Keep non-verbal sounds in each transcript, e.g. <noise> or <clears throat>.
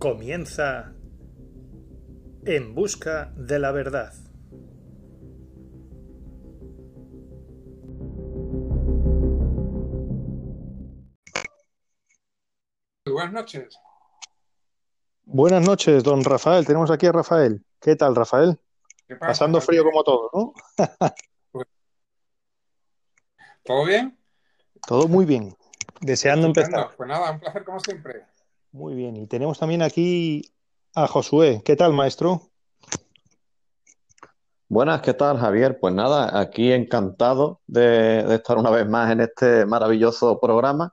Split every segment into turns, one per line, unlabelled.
Comienza En Busca de la Verdad.
Buenas noches.
Buenas noches, don Rafael. Tenemos aquí a Rafael. ¿Qué tal, Rafael?
¿Qué pasa,
Pasando frío como todo, ¿no? <laughs>
¿Todo bien?
Todo muy bien. Deseando empezar.
Pues nada, un placer como siempre.
Muy bien. Y tenemos también aquí a Josué. ¿Qué tal, maestro?
Buenas, ¿qué tal, Javier? Pues nada, aquí encantado de, de estar una vez más en este maravilloso programa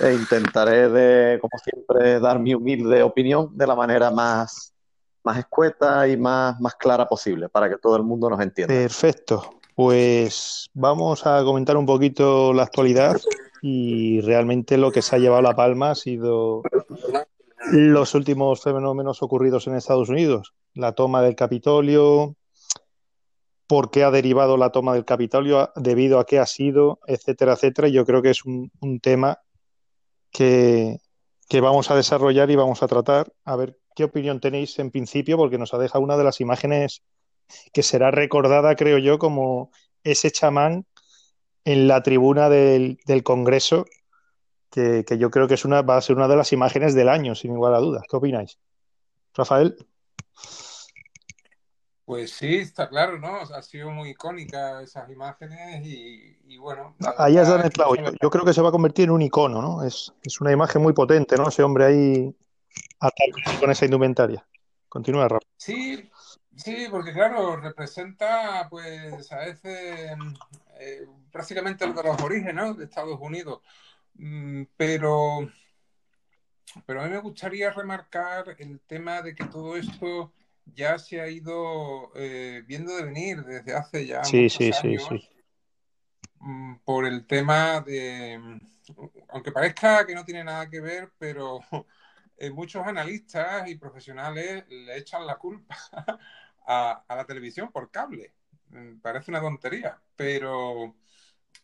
e intentaré de, como siempre, dar mi humilde opinión de la manera más, más escueta y más, más clara posible para que todo el mundo nos entienda.
Perfecto. Pues vamos a comentar un poquito la actualidad y realmente lo que se ha llevado la palma ha sido los últimos fenómenos ocurridos en Estados Unidos. La toma del Capitolio, por qué ha derivado la toma del Capitolio, debido a qué ha sido, etcétera, etcétera. Yo creo que es un, tema que, que vamos a desarrollar y vamos a tratar. A ver qué opinión tenéis en principio, porque nos ha dejado una de las imágenes que será recordada, creo yo, como ese chamán en la tribuna del, del Congreso, que, que yo creo que es una, va a ser una de las imágenes del año, sin igual a dudas. ¿Qué opináis? Rafael.
Pues sí, está claro, ¿no? Ha sido muy icónica esas imágenes y, y bueno, la
Ahí has dado el clavo. Yo, creo que se va a convertir en un icono, ¿no? Es, es una imagen muy potente, ¿no? Ese hombre ahí con esa indumentaria. Continúa, Rafa.
Sí, sí, porque claro, representa pues a veces eh, prácticamente lo de los orígenes, de Estados Unidos. Mm, Pero, pero a mí me gustaría remarcar el tema de que todo esto ya se ha ido eh, viendo de venir desde hace ya
Sí,
muchos
sí,
años
sí.
mm, por el tema de, aunque parezca que no tiene nada que ver, pero <laughs> eh, muchos analistas y profesionales le echan la culpa a, la televisión por cable. Mm, Parece una tontería, pero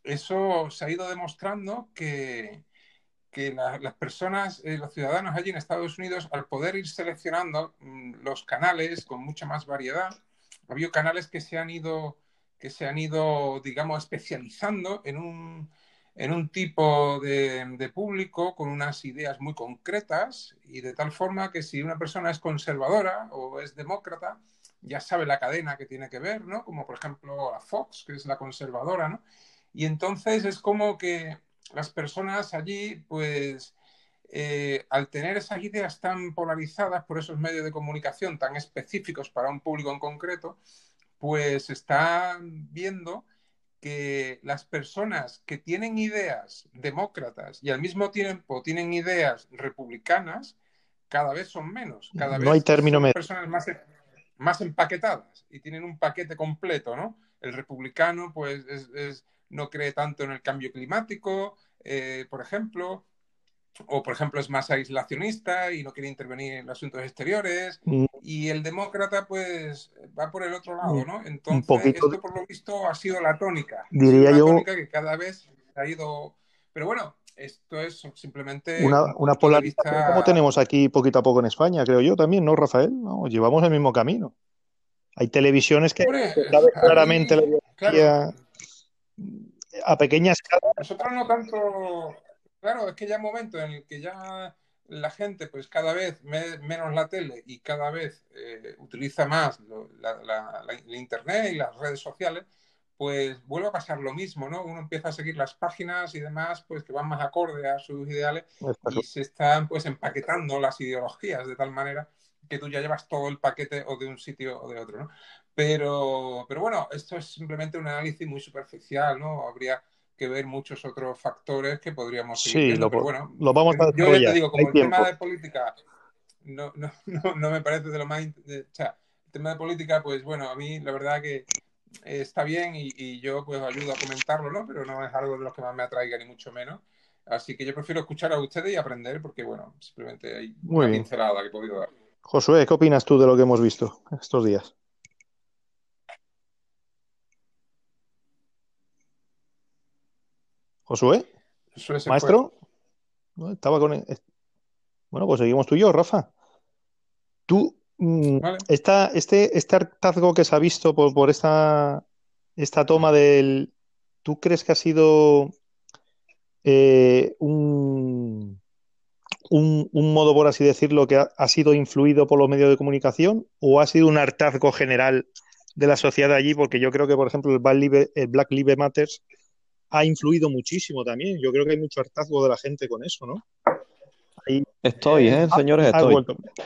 eso se ha ido demostrando que, que la- las personas, eh, los ciudadanos allí en Estados Unidos, al poder ir seleccionando mm, los canales con mucha más variedad, ha habido canales que se han ido, que se han ido, digamos, especializando en un, en un tipo de público con unas ideas muy concretas y de tal forma que si una persona es conservadora o es demócrata, ya sabe la cadena que tiene que ver, ¿no? Como por ejemplo la Fox, que es la conservadora, ¿no? Y entonces es como que las personas allí, pues, eh, al tener esas ideas tan polarizadas por esos medios de comunicación tan específicos para un público en concreto, pues están viendo que las personas que tienen ideas demócratas y al mismo tiempo tienen ideas republicanas, cada vez son menos, cada
No hay término medio.
personas más, más empaquetadas y tienen un paquete completo, ¿no? El republicano, pues, es, es, no cree tanto en el cambio climático, eh, por ejemplo, o por ejemplo es más aislacionista y no quiere intervenir en asuntos exteriores,
Mm,
y el demócrata pues va por el otro lado, ¿no?
Un
Entonces,
poquito,
esto por lo visto ha sido la tónica,
diría
una
yo,
tónica que cada vez ha ido... Pero bueno, esto es simplemente
una,
un
una polarización como tenemos aquí poquito a poco en España, creo yo también, ¿no, Rafael? No, llevamos el mismo camino. Hay televisiones que
Hombre,
claramente la
claro,
a pequeña escala.
nosotros no tanto... Claro, es que ya hay momentos en el que ya la gente pues cada vez me- menos la tele y cada vez eh, utiliza más lo- la, la- la- la internet y las redes sociales, pues vuelve a pasar lo mismo, ¿no? Uno empieza a seguir las páginas y demás, pues que van más acorde a sus ideales y se están pues empaquetando las ideologías de tal manera que tú ya llevas todo el paquete o de un sitio o de otro, ¿no? Pero, pero bueno, esto es simplemente un análisis muy superficial, ¿no? Habría que ver muchos otros factores que podríamos seguir
Sí,
viendo,
lo,
pero bueno,
lo vamos a
yo ya te digo, como el tema de política no, no, <laughs> no, no me parece de lo más... de- o sea, el tema de política, pues bueno, a mí la verdad que eh, está bien y, y yo pues ayudo a comentarlo, ¿no? Pero no es algo de los que más me atraiga ni mucho menos. Así que yo prefiero escuchar a ustedes y aprender porque, bueno, simplemente hay
Muy
una
bien.
pincelada que he podido dar.
Josué, ¿qué opinas tú de lo que hemos visto estos días? Josué, maestro, ¿no? estaba con... Bueno, pues seguimos tú y yo, Rafa. Tú, mm, esta, este, este hartazgo que se ha visto por, por esta, esta toma del... ¿Tú crees que ha sido eh, un, un, modo, por así decirlo, que ha, sido influido por los medios de comunicación o ha sido un hartazgo general de la sociedad allí? Porque yo creo que, por ejemplo, el Black Lives, Matter ha influido muchísimo también. Yo creo que hay mucho hartazgo de la gente con eso, ¿no?
Estoy, ¿eh, ah, señores? Estoy.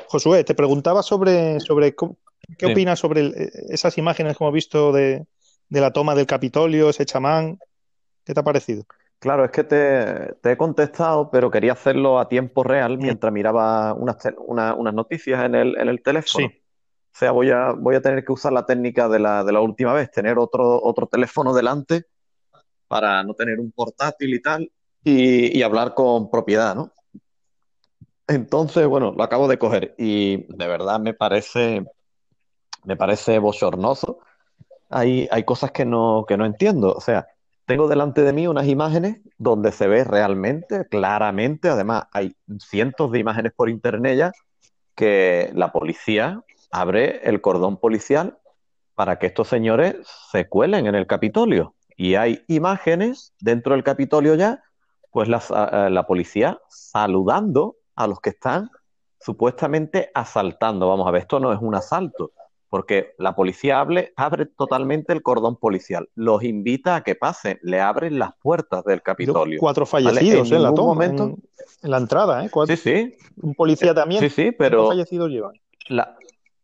Josué, te preguntaba sobre, sobre qué opinas sobre esas imágenes que hemos visto de, de la toma del Capitolio, ese chamán. ¿Qué te ha parecido?
Claro, es que te, he contestado, pero quería hacerlo a tiempo real mientras miraba unas, unas noticias en el, en el teléfono. O sea, voy a, voy a tener que usar la técnica de la, de la última vez, tener otro, otro teléfono delante para no tener un portátil y tal, y, y hablar con propiedad, ¿no? Entonces, bueno, lo acabo de coger y de verdad me parece, me parece bochornoso. Hay, hay cosas que no, que no entiendo. O sea, tengo delante de mí unas imágenes donde se ve realmente, claramente, además hay cientos de imágenes por internet ya, que la policía abre el cordón policial para que estos señores se cuelen en el Capitolio. Y hay imágenes dentro del Capitolio ya, pues la, la policía saludando a los que están supuestamente asaltando. Vamos a ver, esto no es un asalto, porque la policía abre, abre totalmente el cordón policial, los invita a que pasen, le abren las puertas del Capitolio.
Cuatro fallecidos en, la toma, momento... en, la entrada, ¿eh?
Sí, sí.
Un policía también.
Sí, sí, pero...
fallecidos llevan?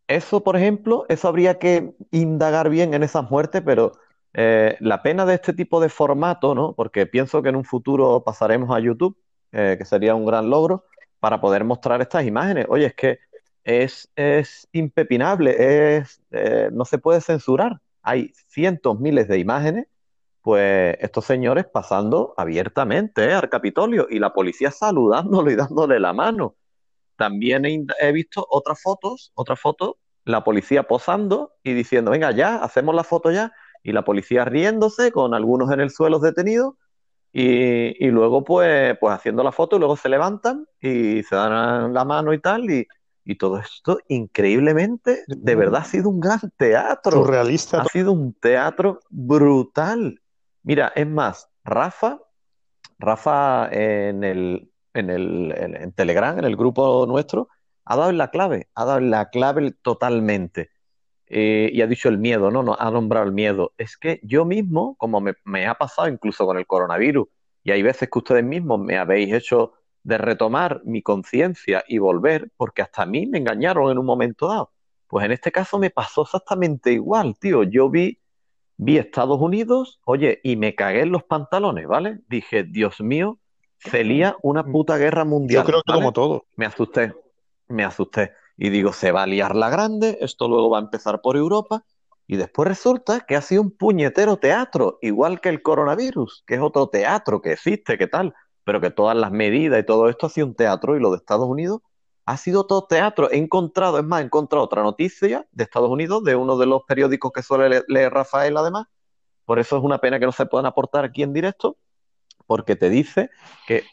Eso, por ejemplo, eso habría que indagar bien en esas muertes, pero eh, la pena de este tipo de formato, ¿no? Porque pienso que en un futuro pasaremos a YouTube, eh, que sería un gran logro, para poder mostrar estas imágenes. Oye, es que es, es impepinable, es, eh, no se puede censurar. Hay cientos, miles de imágenes, pues estos señores pasando abiertamente eh, al Capitolio y la policía saludándolo y dándole la mano. También he, visto otras fotos, otras fotos, la policía posando y diciendo, venga ya, hacemos la foto ya, y la policía riéndose con algunos en el suelo detenidos y, y, luego pues, pues haciendo la foto y luego se levantan y se dan la mano y tal y, y todo esto, increíblemente, de verdad ha sido un gran teatro.
realista
Ha sido un teatro brutal. Mira, es más, Rafa, Rafa en el, en el en Telegram, en el grupo nuestro, ha dado la clave, ha dado la clave totalmente. Eh, y ha dicho el miedo, no, no, ha nombrado el miedo. Es que yo mismo, como me, me ha pasado incluso con el coronavirus, y hay veces que ustedes mismos me habéis hecho de retomar mi conciencia y volver, porque hasta a mí me engañaron en un momento dado. Pues en este caso me pasó exactamente igual, tío. Yo vi, vi Estados Unidos, oye, y me cagué en los pantalones, ¿vale? Dije, Dios mío, se una puta guerra mundial.
Yo creo que como todo.
Me asusté, me asusté. Y digo, se va a liar la grande, esto luego va a empezar por Europa. Y después resulta que ha sido un puñetero teatro, igual que el coronavirus, que es otro teatro que existe, ¿qué tal? pero que todas las medidas y todo esto ha sido un teatro y lo de Estados Unidos ha sido todo teatro. He encontrado, es más, he encontrado otra noticia de Estados Unidos, de uno de los periódicos que suele leer Rafael además. Por eso es una pena que no se puedan aportar aquí en directo, porque te dice que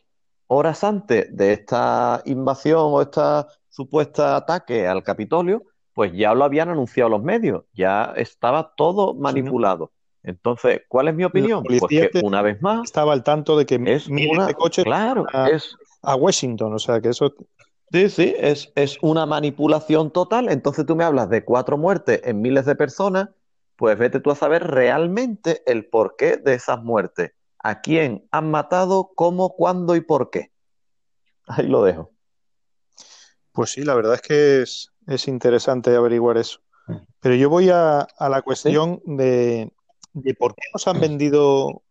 horas antes de esta invasión o esta supuesta ataque al Capitolio, pues ya lo habían anunciado los medios, ya estaba todo manipulado. Entonces, ¿cuál es mi opinión? Pues que una vez más
estaba al tanto de que
es una, de coche claro,
a,
es,
a Washington, o sea que eso
Sí, sí, es, es una manipulación total. Entonces tú me hablas de cuatro muertes en miles de personas, pues vete tú a saber realmente el porqué de esas muertes. ¿A quién han matado, cómo, cuándo y por qué? Ahí lo dejo.
Pues sí, la verdad es que es, es interesante averiguar eso. Mm. Pero yo voy a, a la cuestión de, de por qué nos han vendido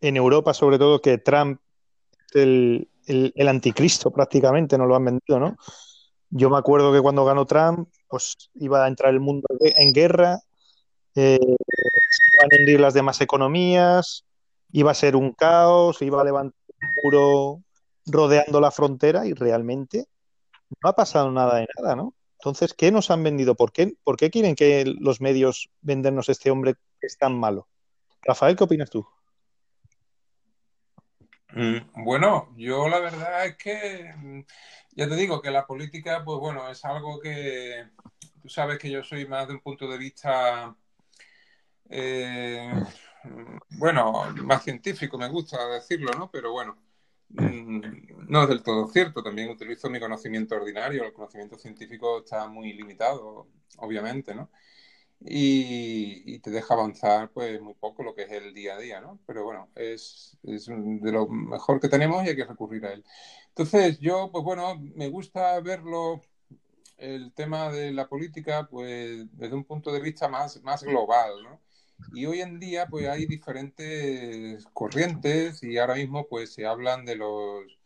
en Europa, sobre todo, que Trump es el, anticristo prácticamente, nos lo han vendido, ¿no? Yo me acuerdo que cuando ganó Trump, pues iba a entrar el mundo en guerra, eh, se iban a hundir las demás economías, iba a ser un caos, iba a levantar un muro rodeando la frontera y realmente no ha pasado nada de nada, ¿no? Entonces, ¿qué nos han vendido? ¿Por qué, ¿Por qué quieren que los medios vendernos este hombre que es tan malo? Rafael, ¿qué opinas tú?
Mm, bueno, yo la verdad es que mm, ya te digo que la política, pues bueno, es algo que tú sabes que yo soy más de un punto de vista, eh, bueno, más científico, me gusta decirlo, ¿no? Pero bueno, no es del todo cierto. También utilizo mi conocimiento ordinario. El conocimiento científico está muy limitado, obviamente, ¿no? y, te deja avanzar pues muy poco lo que es el día a día, ¿no? Pero bueno, es, es, de lo mejor que tenemos y hay que recurrir a él. Entonces, yo, pues bueno, me gusta verlo, el tema de la política, pues desde un punto de vista más, más global, ¿no? Y hoy en día, pues hay diferentes corrientes y ahora mismo, pues se hablan de los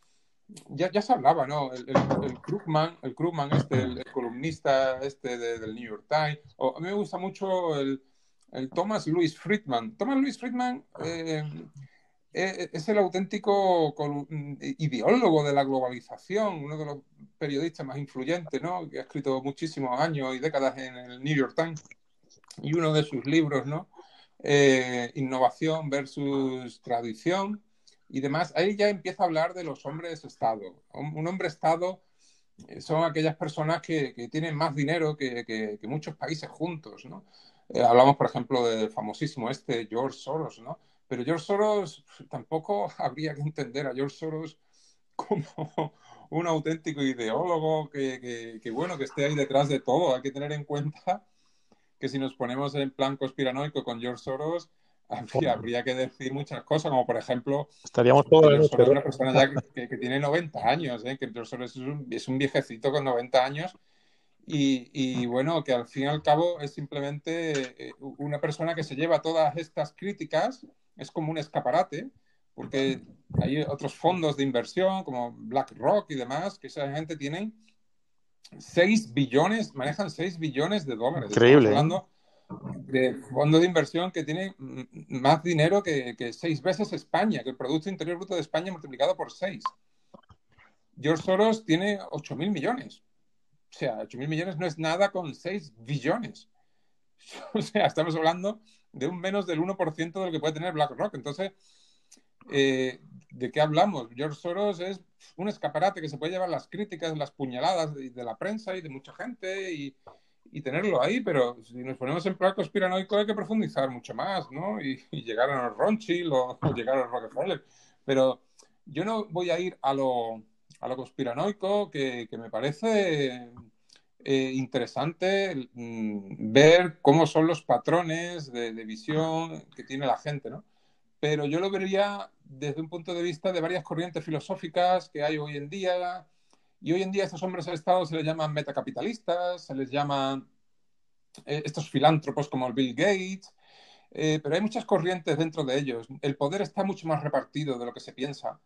ya, ya se hablaba, ¿no? El, el, Krugman, el Krugman este, el, columnista este del New York Times, a mí me gusta mucho el, Thomas Louis Friedman. Thomas Louis Friedman eh, eh, es el auténtico ideólogo de la globalización, uno de los periodistas más influyentes, ¿no? Que ha escrito muchísimos años y décadas en el New York Times. Y uno de sus libros, ¿no? Eh, innovación versus tradición y demás, ahí ya empieza a hablar de los hombres Estado. Un, hombre Estado eh, son aquellas personas que, que tienen más dinero que, que, muchos países juntos, ¿no? Eh, hablamos, por ejemplo, del famosísimo este George Soros, ¿no? Pero George Soros tampoco <laughs> habría que entender a George Soros como <laughs> un auténtico ideólogo que, que, bueno, que esté ahí detrás de todo. Hay que tener en cuenta que si nos ponemos en plan conspiranoico con George Soros, <laughs> habría que decir muchas cosas, como por ejemplo,
estaríamos todos
una persona ya que, tiene 90 años, ¿eh? que es un, es un viejecito con 90 años. Y, y, bueno, que al fin y al cabo es simplemente eh, una persona que se lleva todas estas críticas, es como un escaparate, porque hay otros fondos de inversión como BlackRock y demás, que esa gente tienen 6 billones, manejan 6 billones de dólares.
Increíble. ¿eh?
hablando de fondo de inversión que tiene más dinero que, seis veces España, que el Producto Interior Bruto de España multiplicado por seis. George Soros tiene 8 mil millones. O sea, 8 mil millones no es nada con 6 billones. <laughs> O sea, estamos hablando de un menos del 1% de lo que puede tener BlackRock. Entonces, eh, ¿de qué hablamos? George Soros es un escaparate que se puede llevar las críticas, las puñaladas de, la prensa y de mucha gente y, tenerlo ahí, pero si nos ponemos en plan conspiranoico hay que profundizar mucho más, ¿no? Y, llegar a los Ronchi o, llegar a los Rockefeller. Pero yo no voy a ir a lo, a lo conspiranoico, que, que me parece eh, interesante mm, ver cómo son los patrones de, de, visión que tiene la gente, ¿no? Pero yo lo vería desde un punto de vista de varias corrientes filosóficas que hay hoy en día, y hoy en día a estos hombres del Estado se les llaman metacapitalistas, se les llaman eh, estos filántropos como el Bill Gates, eh, pero hay muchas corrientes dentro de ellos. El poder está mucho más repartido de lo que se piensa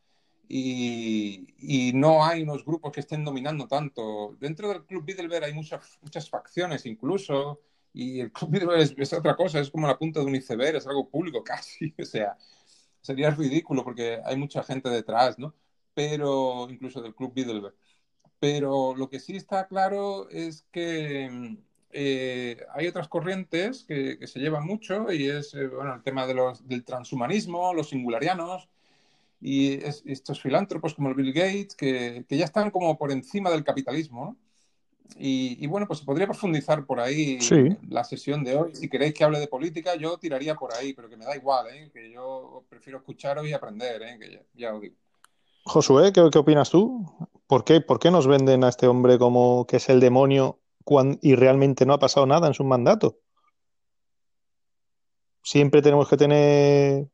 y, y no hay unos grupos que estén dominando tanto. Dentro del Club Bilderberg hay muchas, muchas facciones incluso y el Club <laughs> Bilderberg es, es, otra cosa, es como la punta de un iceberg, es algo público <laughs> casi, o sea, sería ridículo porque hay mucha gente detrás, ¿no? Pero incluso del Club Bilderberg pero lo que sí está claro es que eh, hay otras corrientes que, que, se llevan mucho y es eh, bueno, el tema de los, del transhumanismo, los singularianos y es, estos filántropos como el Bill Gates que, que, ya están como por encima del capitalismo. ¿no? Y, y, bueno, pues se podría profundizar por ahí
sí.
la sesión de hoy. Si queréis que hable de política, yo tiraría por ahí, pero que me da igual, ¿eh? que yo prefiero escucharos y aprender, ¿eh? que ya, ya os digo.
Josué, ¿qué, ¿qué, opinas tú? ¿Por qué, ¿Por qué nos venden a este hombre como que es el demonio cuando, y realmente no ha pasado nada en su mandato? Siempre tenemos que tener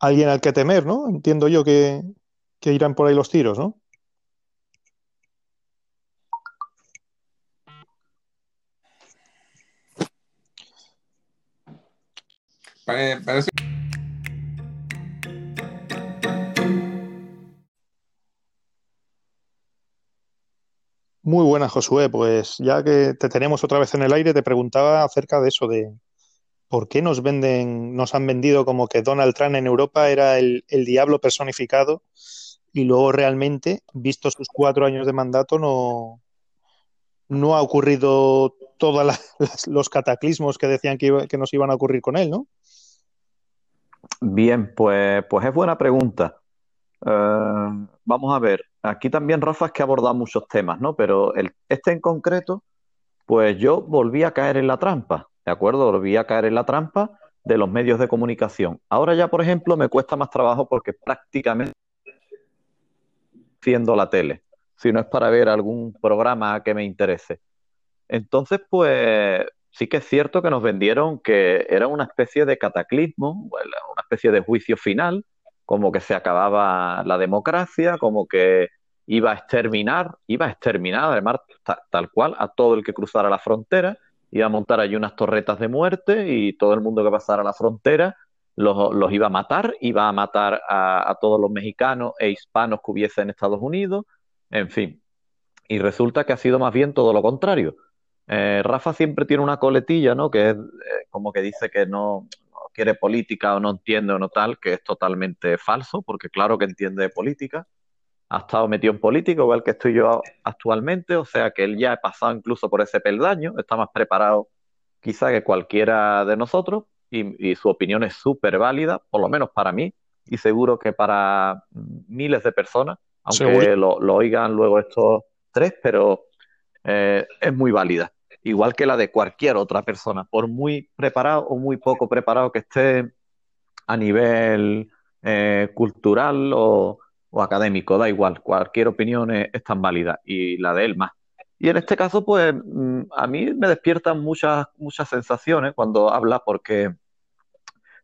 alguien al que temer, ¿no? Entiendo yo que, que irán por ahí los tiros, ¿no? Muy buena, Josué. Pues ya que te tenemos otra vez en el aire, te preguntaba acerca de eso, de por qué nos venden, nos han vendido como que Donald Trump en Europa era el, el diablo personificado y luego realmente, visto sus cuatro años de mandato, no, no ha ocurrido todos <laughs> los cataclismos que decían que, iba, que, nos iban a ocurrir con él, ¿no?
Bien, pues, pues es buena pregunta. Eh, vamos a ver, aquí también Rafa es que ha abordado muchos temas, ¿no? Pero este en concreto, pues yo volví a caer en la trampa, ¿de acuerdo? Volví a caer en la trampa de los medios de comunicación. Ahora ya, por ejemplo, me cuesta más trabajo porque prácticamente viendo la tele, si no es para ver algún programa que me interese. Entonces, pues sí que es cierto que nos vendieron que era una especie de cataclismo, una especie de juicio final, como que se acababa la democracia, como que iba a exterminar, iba a exterminar además tal cual a todo el que cruzara la frontera, iba a montar allí unas torretas de muerte y todo el mundo que pasara la frontera los, iba a matar, iba a matar a, todos los mexicanos e hispanos que hubiese en Estados Unidos, en fin. Y resulta que ha sido más bien todo lo contrario. Eh, Rafa siempre tiene una coletilla, ¿no? Que es eh, como que dice que no, quiere política o no entiende o no tal, que es totalmente falso, porque claro que entiende de política. Ha estado metido en política, igual que estoy yo actualmente, o sea que él ya ha pasado incluso por ese peldaño, está más preparado quizá que cualquiera de nosotros, y, su opinión es súper válida, por lo menos para mí, y seguro que para miles de personas, aunque lo, oigan luego estos tres, pero eh, es muy válida, igual que la de cualquier otra persona, por muy preparado o muy poco preparado que esté a nivel eh, cultural o, académico, da igual, cualquier opinión es, tan válida y la de él más. Y en este caso, pues mm, a mí me despiertan muchas, muchas sensaciones cuando habla porque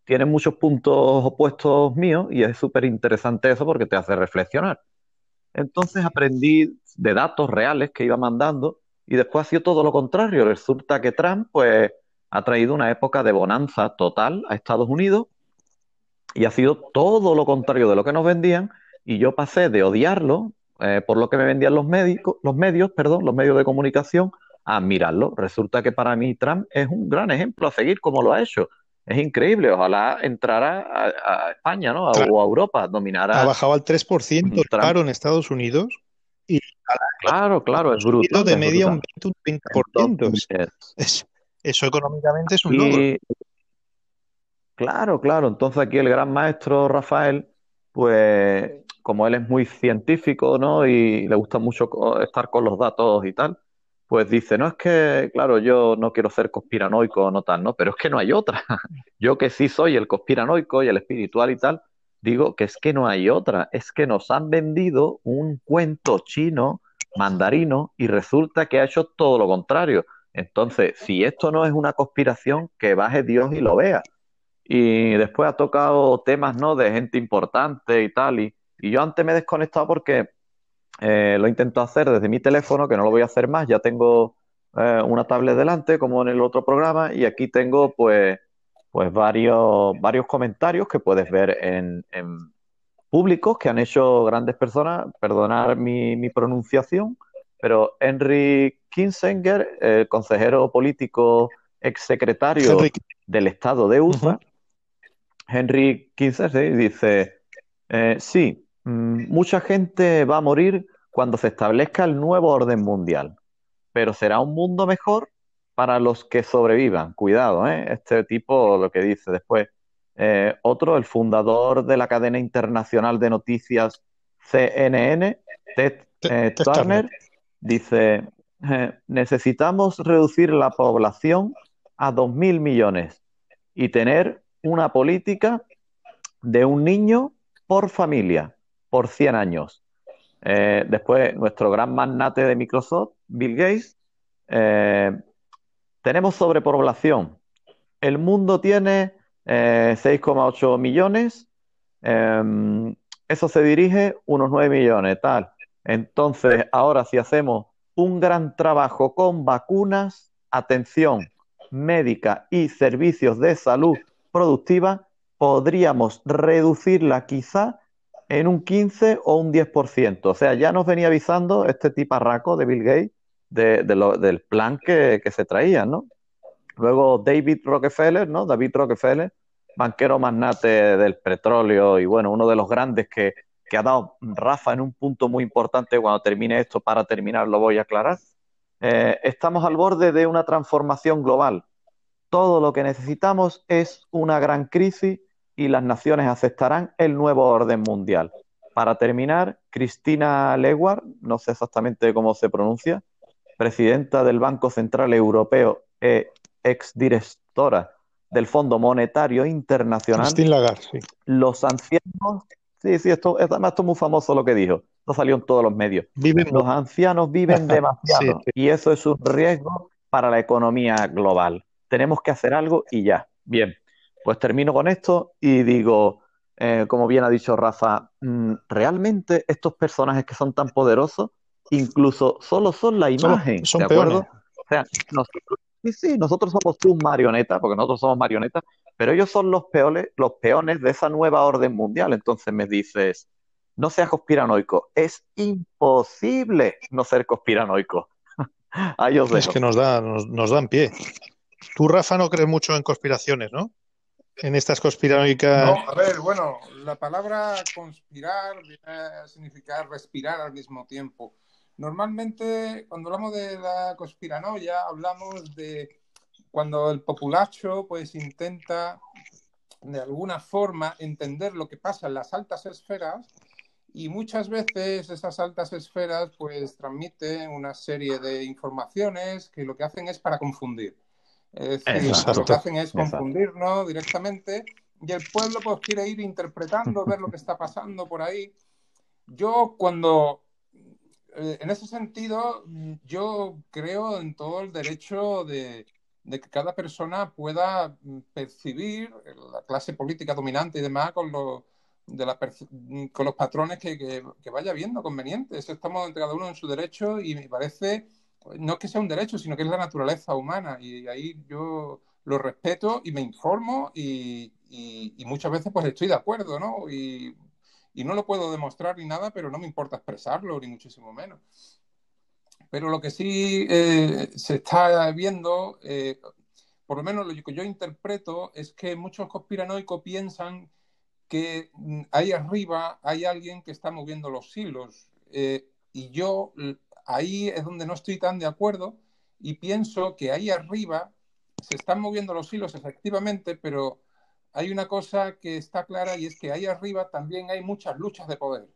tiene muchos puntos opuestos míos y es súper interesante eso porque te hace reflexionar. Entonces aprendí de datos reales que iba mandando y después ha sido todo lo contrario. Resulta que Trump pues ha traído una época de bonanza total a Estados Unidos y ha sido todo lo contrario de lo que nos vendían y yo pasé de odiarlo eh, por lo que me vendían los, médicos, los medios, perdón, los medios de comunicación, a admirarlo. Resulta que para mí Trump es un gran ejemplo a seguir como lo ha hecho. Es increíble, ojalá entrara a, España, ¿no? O a Europa, dominara.
Ha bajado al 3% el paro en Estados Unidos. Y
claro, claro, es brutal.
de media un 20%. eso económicamente es un logro.
Claro, claro. Entonces aquí el gran maestro Rafael, pues como él es muy científico, ¿no? Y le gusta mucho estar con los datos y tal, pues dice, no es que, claro, yo no quiero ser conspiranoico o no tal, ¿no? Pero es que no hay otra. <laughs> Yo que sí soy el conspiranoico y el espiritual y tal, digo que es que no hay otra. Es que nos han vendido un cuento chino, mandarino, y resulta que ha hecho todo lo contrario. Entonces, si esto no es una conspiración, que baje Dios y lo vea. Y después ha tocado temas, ¿no? De gente importante y tal, y y yo antes me he desconectado porque eh, lo he intentado hacer desde mi teléfono, que no lo voy a hacer más. Ya tengo eh, una tablet delante, como en el otro programa, y aquí tengo pues, pues varios, varios comentarios que puedes ver en, públicos que han hecho grandes personas. Perdonar mi, pronunciación, pero Henry Kinsinger, el consejero político exsecretario del Estado de USA, Henry Kinsinger dice, eh, sí, Mm, mucha gente va a morir cuando se establezca el nuevo orden mundial, pero será un mundo mejor para los que sobrevivan. Cuidado, ¿eh? este tipo lo que dice después. Eh, otro, el fundador de la cadena internacional de noticias CNN, Ted, eh, Turner, dice, necesitamos reducir la población a 2.000 millones y tener una política de un niño por familia por 100 años. Eh, después, nuestro gran magnate de Microsoft, Bill Gates, eh, tenemos sobrepoblación. El mundo tiene 6,8 eh, millones, em, eso se dirige unos 9 millones, tal. Entonces, ahora si hacemos un gran trabajo con vacunas, atención médica y servicios de salud productiva, podríamos reducirla quizá en un 15 o un 10%. O sea, ya nos venía avisando este tiparraco de Bill Gates del plan que, se traía, ¿no? Luego David Rockefeller, ¿no? David Rockefeller, banquero magnate del petróleo y bueno, uno de los grandes que, ha dado Rafa en un punto muy importante cuando termine esto, para terminar lo voy a aclarar. Eh, estamos al borde de una transformación global. Todo lo que necesitamos es una gran crisis y las naciones aceptarán el nuevo orden mundial. para terminar, Cristina Leward, no sé exactamente cómo se pronuncia, presidenta del Banco Central Europeo e exdirectora del Fondo Monetario Internacional.
Christine Lagarde, sí.
Los ancianos, sí, sí, esto, además esto es muy famoso lo que dijo, esto salió en todos los medios.
Viven
Los ancianos viven <laughs> demasiado
Sí,
y eso es un riesgo para la economía global. Tenemos que hacer algo y ya. Bien, pues termino con esto y digo, eh, como bien ha dicho Rafa, mm, ¿realmente estos personajes que son tan poderosos, incluso solo son la imagen,
son
¿de acuerdo?
peones.
O sea, nosotros, sí, sí, nosotros somos sus marionetas, porque nosotros somos marionetas, pero ellos son los peones, los peones de esa nueva orden mundial. Entonces me dices, no seas conspiranoico. Es imposible no ser conspiranoico. <laughs> Ahí os
Es que nos, da, nos, nos dan pie. Tú, Rafa, no crees mucho en conspiraciones, ¿no? En estas conspiranoicas.
No, a ver, bueno, la palabra conspirar viene a significar respirar al mismo tiempo. Normalmente, cuando hablamos de la conspiranoia, hablamos de cuando el populacho pues intenta de alguna forma entender lo que pasa en las altas esferas y muchas veces esas altas esferas pues transmiten una serie de informaciones que lo que hacen es para confundir. Es decir,
Exacto.
lo que hacen es
Exacto.
confundirnos directamente y el pueblo pues quiere ir interpretando, ver lo que está pasando por ahí. Yo cuando, en ese sentido, mm, yo creo en todo el derecho de, de que cada persona pueda mm, percibir la clase política dominante y demás con los, de la mm, con los patrones que, que- que vaya viendo convenientes. Estamos entre cada uno en su derecho y me parece, no es que sea un derecho, sino que es la naturaleza humana y ahí yo lo respeto y me informo y, y- y muchas veces pues estoy de acuerdo, ¿no? Y, y no lo puedo demostrar ni nada, pero no me importa expresarlo, ni muchísimo menos. Pero lo que sí eh, se está viendo, eh, por lo menos lo que yo interpreto, es que muchos conspiranoicos piensan que mm, ahí arriba hay alguien que está moviendo los hilos. Eh, y yo ahí es donde no estoy tan de acuerdo y pienso que ahí arriba se están moviendo los hilos efectivamente, pero hay una cosa que está clara y es que ahí arriba también hay muchas luchas de poder.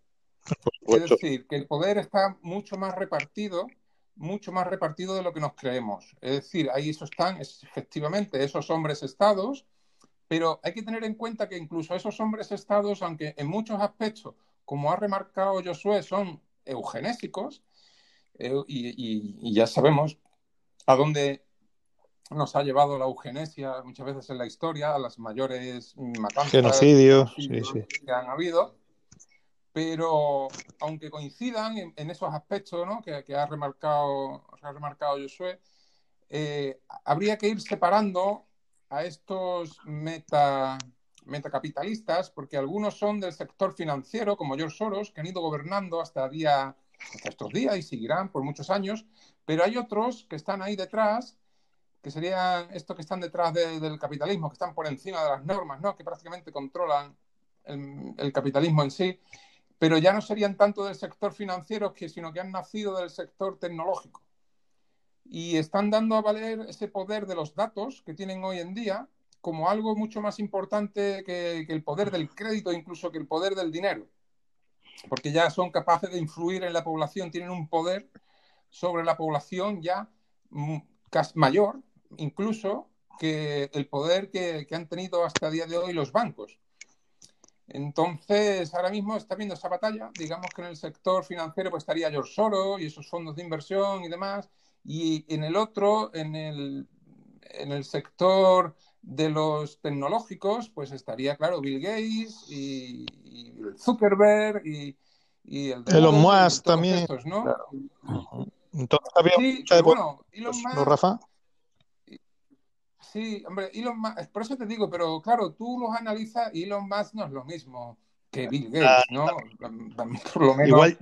Es decir, que el poder está mucho más repartido, mucho más repartido de lo que nos creemos. Es decir, ahí eso están es, efectivamente esos hombres estados, pero hay que tener en cuenta que incluso esos hombres estados, aunque en muchos aspectos, como ha remarcado Josué, son eugenésicos, eh, y, y- y ya sabemos a dónde nos ha llevado la eugenesia muchas veces en la historia, a las mayores matanzas,
Genocidio,
genocidios
sí, sí.
que han habido. Pero aunque coincidan en, en esos aspectos ¿no? que, que ha remarcado, ha remarcado Josué, eh, habría que ir separando a estos meta, metacapitalistas, porque algunos son del sector financiero, como George Soros, que han ido gobernando hasta, día, hasta estos días y seguirán por muchos años, pero hay otros que están ahí detrás, que serían estos que están detrás de- del capitalismo, que están por encima de las normas, ¿no? que prácticamente controlan el, capitalismo en sí, pero ya no serían tanto del sector financiero, sino que han nacido del sector tecnológico. Y están dando a valer ese poder de los datos que tienen hoy en día como algo mucho más importante que, que el poder del crédito, incluso que el poder del dinero, porque ya son capaces de influir en la población, tienen un poder sobre la población ya mm, mayor, incluso que el poder que, que han tenido hasta el día de hoy los bancos. Entonces, ahora mismo está viendo esa batalla. Digamos que en el sector financiero pues, estaría George Soros y esos fondos de inversión y demás. Y en el otro, en el, en el sector de los tecnológicos, pues estaría, claro, Bill Gates y, y Zuckerberg y, y el de
Elon Musk también.
estos, ¿no?
Entonces había
Sí,
mucha de
pero bueno, Elon
¿no, Rafa?
Sí, hombre, Elon Musk, por eso te digo, pero claro, tú los analizas y Elon Musk no es lo mismo que Bill Gates, ¿no? Por lo menos
Igual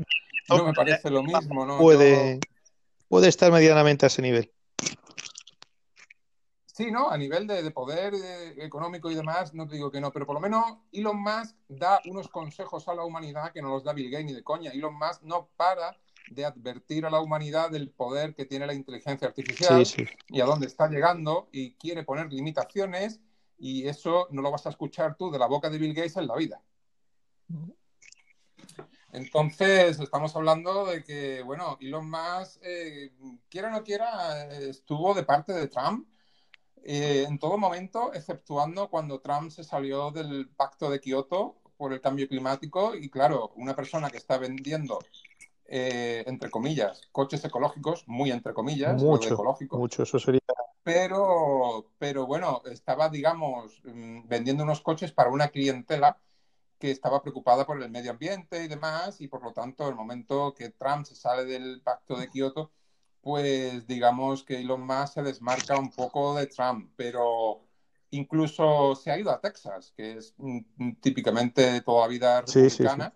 no me parece lo mismo, ¿no?
puede,
Yo-
puede estar medianamente a ese nivel.
Sí, ¿no? A nivel de, de poder eh, económico y demás, no te digo que no, pero por lo menos Elon Musk da unos consejos a la humanidad que no los da Bill Gates ni de coña. Elon Musk no para de advertir a la humanidad del poder que tiene la inteligencia artificial
Sí, sí.
y a dónde está llegando y quiere poner limitaciones y eso no lo vas a escuchar tú de la boca de Bill Gates en la vida. Entonces, estamos hablando de que, bueno, Elon Musk, eh, quiera o no quiera, estuvo de parte de Trump eh, en todo momento, exceptuando cuando Trump se salió del pacto de Kioto por el cambio climático. Y claro, una persona que está vendiendo, eh, entre comillas, coches ecológicos, muy entre comillas,
mucho, mucho, eso sería.
Pero, pero bueno, estaba, digamos, mm, vendiendo unos coches para una clientela que estaba preocupada por el medio ambiente y demás, y por lo tanto, el momento que Trump se sale del pacto de Kioto, pues digamos que Elon Musk se desmarca un poco de Trump, pero incluso se ha ido a Texas, que es típicamente toda la vida republicana,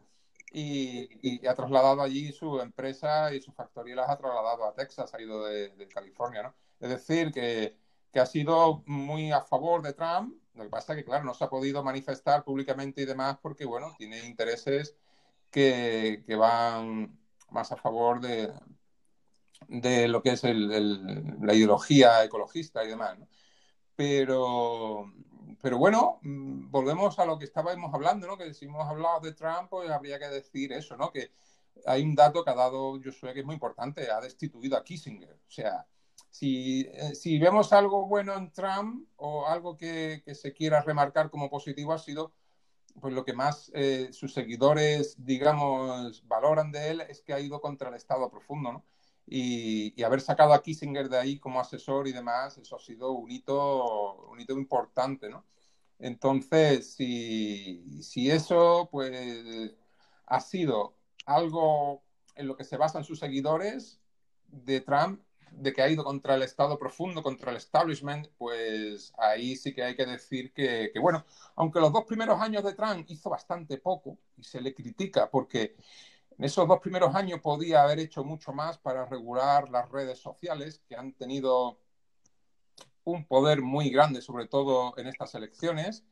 Y, ha trasladado allí su empresa y su factoría las ha trasladado a Texas, ha ido de, California, ¿no? Es decir, que, que ha sido muy a favor de Trump, lo que pasa es que, claro, no se ha podido manifestar públicamente y demás porque, bueno, tiene intereses que, van más a favor de, de lo que es la ideología ecologista y demás. ¿no? Pero, pero bueno, mm, volvemos a lo que estábamos hablando, ¿no? Que si hemos hablado de Trump, pues habría que decir eso, ¿no? Que hay un dato que ha dado Josué que es muy importante, ha destituido a Kissinger. O sea, eh, si, vemos algo bueno en Trump o algo que, se quiera remarcar como positivo ha sido pues lo que más eh, sus seguidores, digamos, valoran de él es que ha ido contra el Estado profundo, ¿no? Y, haber sacado a Kissinger de ahí como asesor y demás, eso ha sido un hito, un hito importante, ¿no? Entonces, si, si eso, pues, ha sido algo en lo que se basan sus seguidores de Trump, de que ha ido contra el Estado profundo, contra el establishment, pues ahí sí que hay que decir que, bueno, aunque los dos primeros años de Trump hizo bastante poco y se le critica porque en esos dos primeros años podía haber hecho mucho más para regular las redes sociales que han tenido un poder muy grande, sobre todo en estas elecciones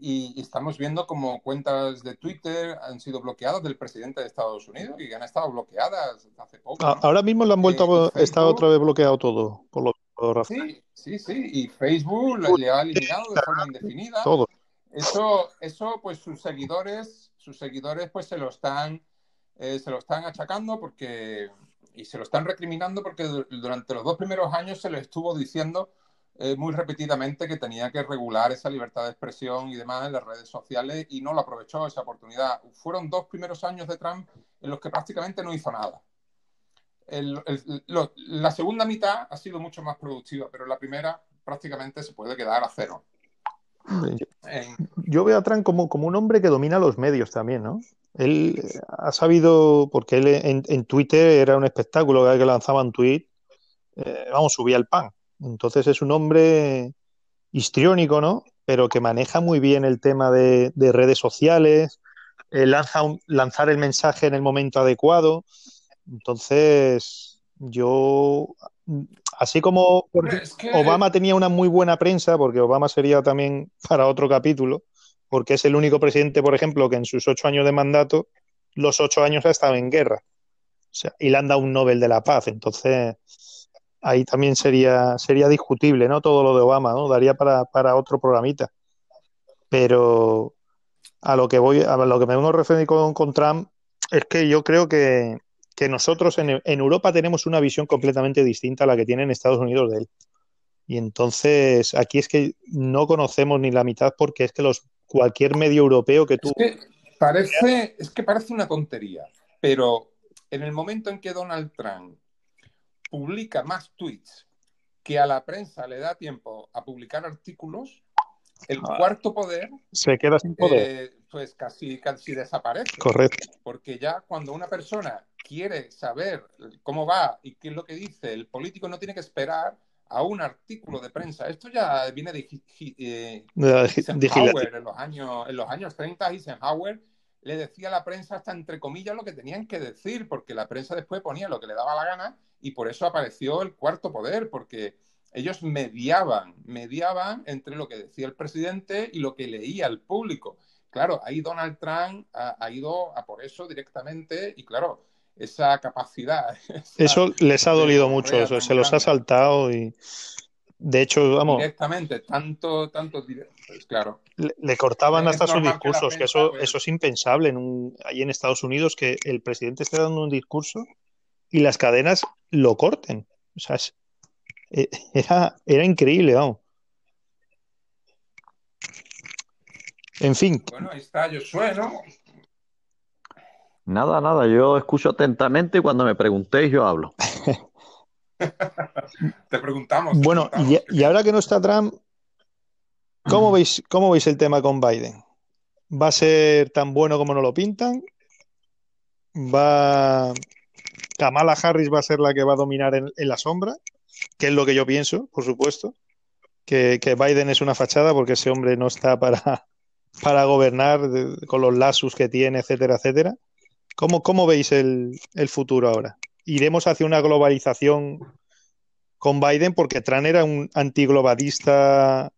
y estamos viendo como cuentas de Twitter han sido bloqueadas del presidente de Estados Unidos y han estado bloqueadas hace poco.
Ahora mismo lo han vuelto a estar otra vez bloqueado todo, por lo
Sí, sí, sí, y Facebook le ha eliminado de forma indefinida.
Todo.
Eso, eso, pues sus seguidores, sus seguidores, pues se lo están, eh, se lo están achacando porque y se lo están recriminando porque durante los dos primeros años se le estuvo diciendo eh, muy repetidamente que tenía que regular esa libertad de expresión y demás en las redes sociales y no lo aprovechó esa oportunidad. Fueron dos primeros años de Trump en los que prácticamente no hizo nada. la segunda mitad ha sido mucho más productiva, pero la primera prácticamente se puede quedar a cero.
Yo veo a Trump como, como un hombre que domina los medios también, ¿no? Él ha sabido, porque él en, Twitter era un espectáculo, cada vez que lanzaba un tweet, eh, vamos, subía el pan. Entonces es un hombre histriónico, ¿no? Pero que maneja muy bien el tema de, redes sociales, eh, lanza lanzar el mensaje en el momento adecuado. Entonces, yo, así como Obama tenía una muy buena prensa, porque Obama sería también <laughs> para otro capítulo, porque es el único presidente, por ejemplo, que en sus ocho años de mandato, los ocho años ha estado en guerra. O sea, y le han dado un Nobel de la Paz. Entonces, ahí también sería, sería discutible, ¿no? Todo lo de Obama, ¿no? Daría para, otro programita. Pero a lo que voy, a lo que me vengo a referir con, con Trump es que yo creo que, nosotros en, Europa tenemos una visión completamente distinta a la que tienen Estados Unidos de él. Y entonces aquí es que no conocemos ni la mitad porque es que los cualquier medio europeo que tú...
Es que parece, es que parece una tontería, pero en el momento en que Donald Trump publica más tweets que a la prensa le da tiempo a publicar artículos, el ah. cuarto poder
se queda sin poder.
Eh, pues casi, casi desaparece.
Correcto.
Porque ya cuando una persona quiere saber cómo va y qué es lo que dice, el político no tiene que esperar a un artículo de prensa. Esto ya viene de, eh, Eisenhower en los años en los años 30 Eisenhower le decía a la prensa hasta entre comillas lo que tenían que decir, porque la prensa después ponía lo que le daba la gana y por eso apareció el cuarto poder, porque ellos mediaban, mediaban entre lo que decía el presidente y lo que leía el público. Claro, ahí Donald Trump ha, ido a por eso directamente y claro, esa capacidad. <laughs>
eso les ha dolido mucho, eso, se los ha saltado y De hecho, vamos.
Directamente, tanto, tanto, pues claro.
Le, cortaban hasta sus discursos, que, eso, eso es impensable en un, ahí en Estados Unidos, que el presidente esté dando un discurso y las cadenas lo corten. O sea, eh, <laughs> era, era increíble, vamos. En fin.
Bueno, ahí está Josué, ¿no?
Nada, nada, yo escucho atentamente y cuando me preguntéis yo hablo. <laughs>
Te preguntamos.
bueno, Y, ahora que no está Trump, ¿cómo <clears throat> veis, ¿cómo veis el tema con Biden? ¿Va a ser tan bueno como nos lo pintan? ¿Va Kamala Harris va a ser la que va a dominar en, la sombra? Que es lo que yo pienso, por supuesto. Que, Biden es una fachada porque ese hombre no está para, para gobernar con los lasus que tiene, etcétera, etcétera. ¿Cómo, cómo veis el, el futuro ahora? iremos hacia una globalización con Biden porque Trump era un antiglobalista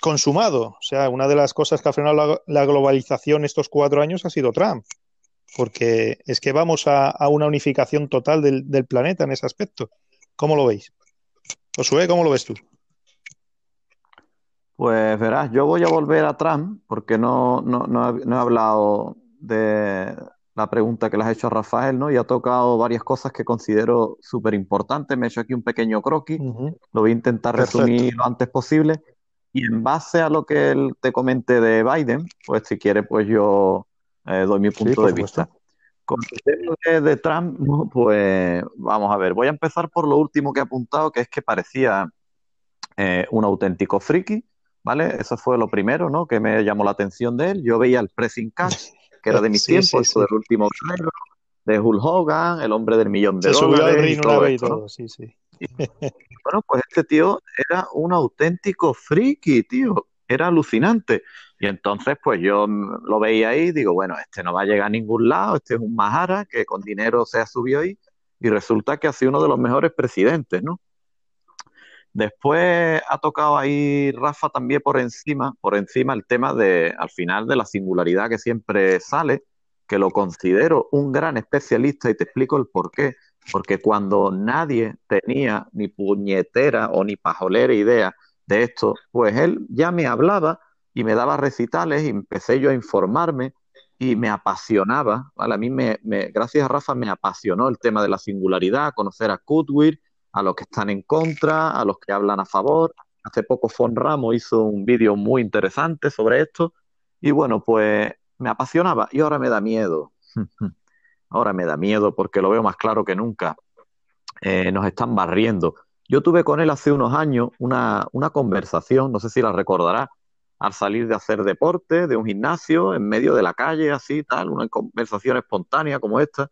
consumado. O sea, una de las cosas que ha frenado la, globalización estos cuatro años ha sido Trump. Porque es que vamos a, una unificación total del, planeta en ese aspecto. ¿Cómo lo veis? Josué, ¿cómo lo ves tú?
Pues verás, yo voy a volver a Trump porque no, no he hablado de, la pregunta que le has hecho a Rafael, ¿no? Y ha tocado varias cosas que considero súper importantes. Me he hecho aquí un pequeño croquis, lo voy a intentar resumir lo antes posible. Y en base a lo que él te comente de Biden, pues si quiere, pues yo eh, doy mi punto de vista. Con el tema de, Trump, pues vamos a ver, voy a empezar por lo último que he apuntado, que es que parecía eh, un auténtico friki, ¿vale? Eso fue lo primero, ¿no? Que me llamó la atención de él. Yo veía el pressing catch que era de <laughs> mis tiempos, del último de Hulk Hogan, el hombre del millón de dólares. y todo, esto, sí, sí. bueno, pues este tío era un auténtico friki, tío. Era alucinante. Y entonces, pues yo lo veía ahí y digo, bueno, este no va a llegar a ningún lado, este es un Mahara que con dinero se ha subido ahí. Y resulta que ha sido uno de los mejores presidentes, ¿no? Después ha tocado ahí Rafa también por encima, por encima el tema de, al final, de la singularidad que siempre sale, que lo considero un gran especialista y te explico el por qué. Porque cuando nadie tenía ni puñetera o ni pajolera idea de esto, pues él ya me hablaba y me daba recitales y empecé yo a informarme y me apasionaba, ¿vale? A mí, me, gracias a Rafa, me apasionó el tema de la singularidad, conocer a Kutwir a los que están en contra, a los que hablan a favor. Hace poco Fon Ramos hizo un vídeo muy interesante sobre esto y bueno, pues me apasionaba y ahora me da miedo. <laughs> ahora me da miedo porque lo veo más claro que nunca. Eh, nos están barriendo. Yo tuve con él hace unos años una, una conversación, no sé si la recordará, al salir de hacer deporte, de un gimnasio, en medio de la calle, así, tal, una conversación espontánea como esta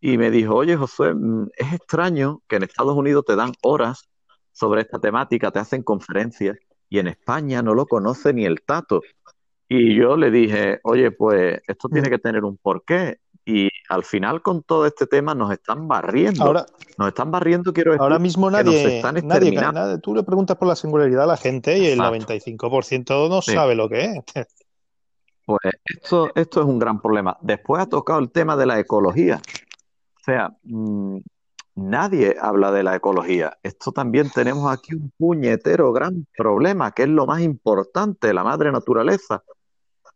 y me dijo, oye Josué, mm, es extraño que en Estados Unidos te dan horas sobre esta temática, te hacen conferencias y en España no lo conoce ni el tato. Y yo le dije, oye, pues esto tiene mm. que tener un porqué. Y al final con todo este tema nos están barriendo. Ahora, nos están barriendo, quiero decir.
Ahora mismo nadie, nadie, tú le preguntas por la singularidad a la gente y el 95% no sabe lo que es.
Pues esto, esto es un gran problema. Después ha tocado el tema de la ecología. O sea, mm, nadie habla de la ecología. Esto también tenemos aquí un puñetero gran problema, que es lo más importante, la madre naturaleza.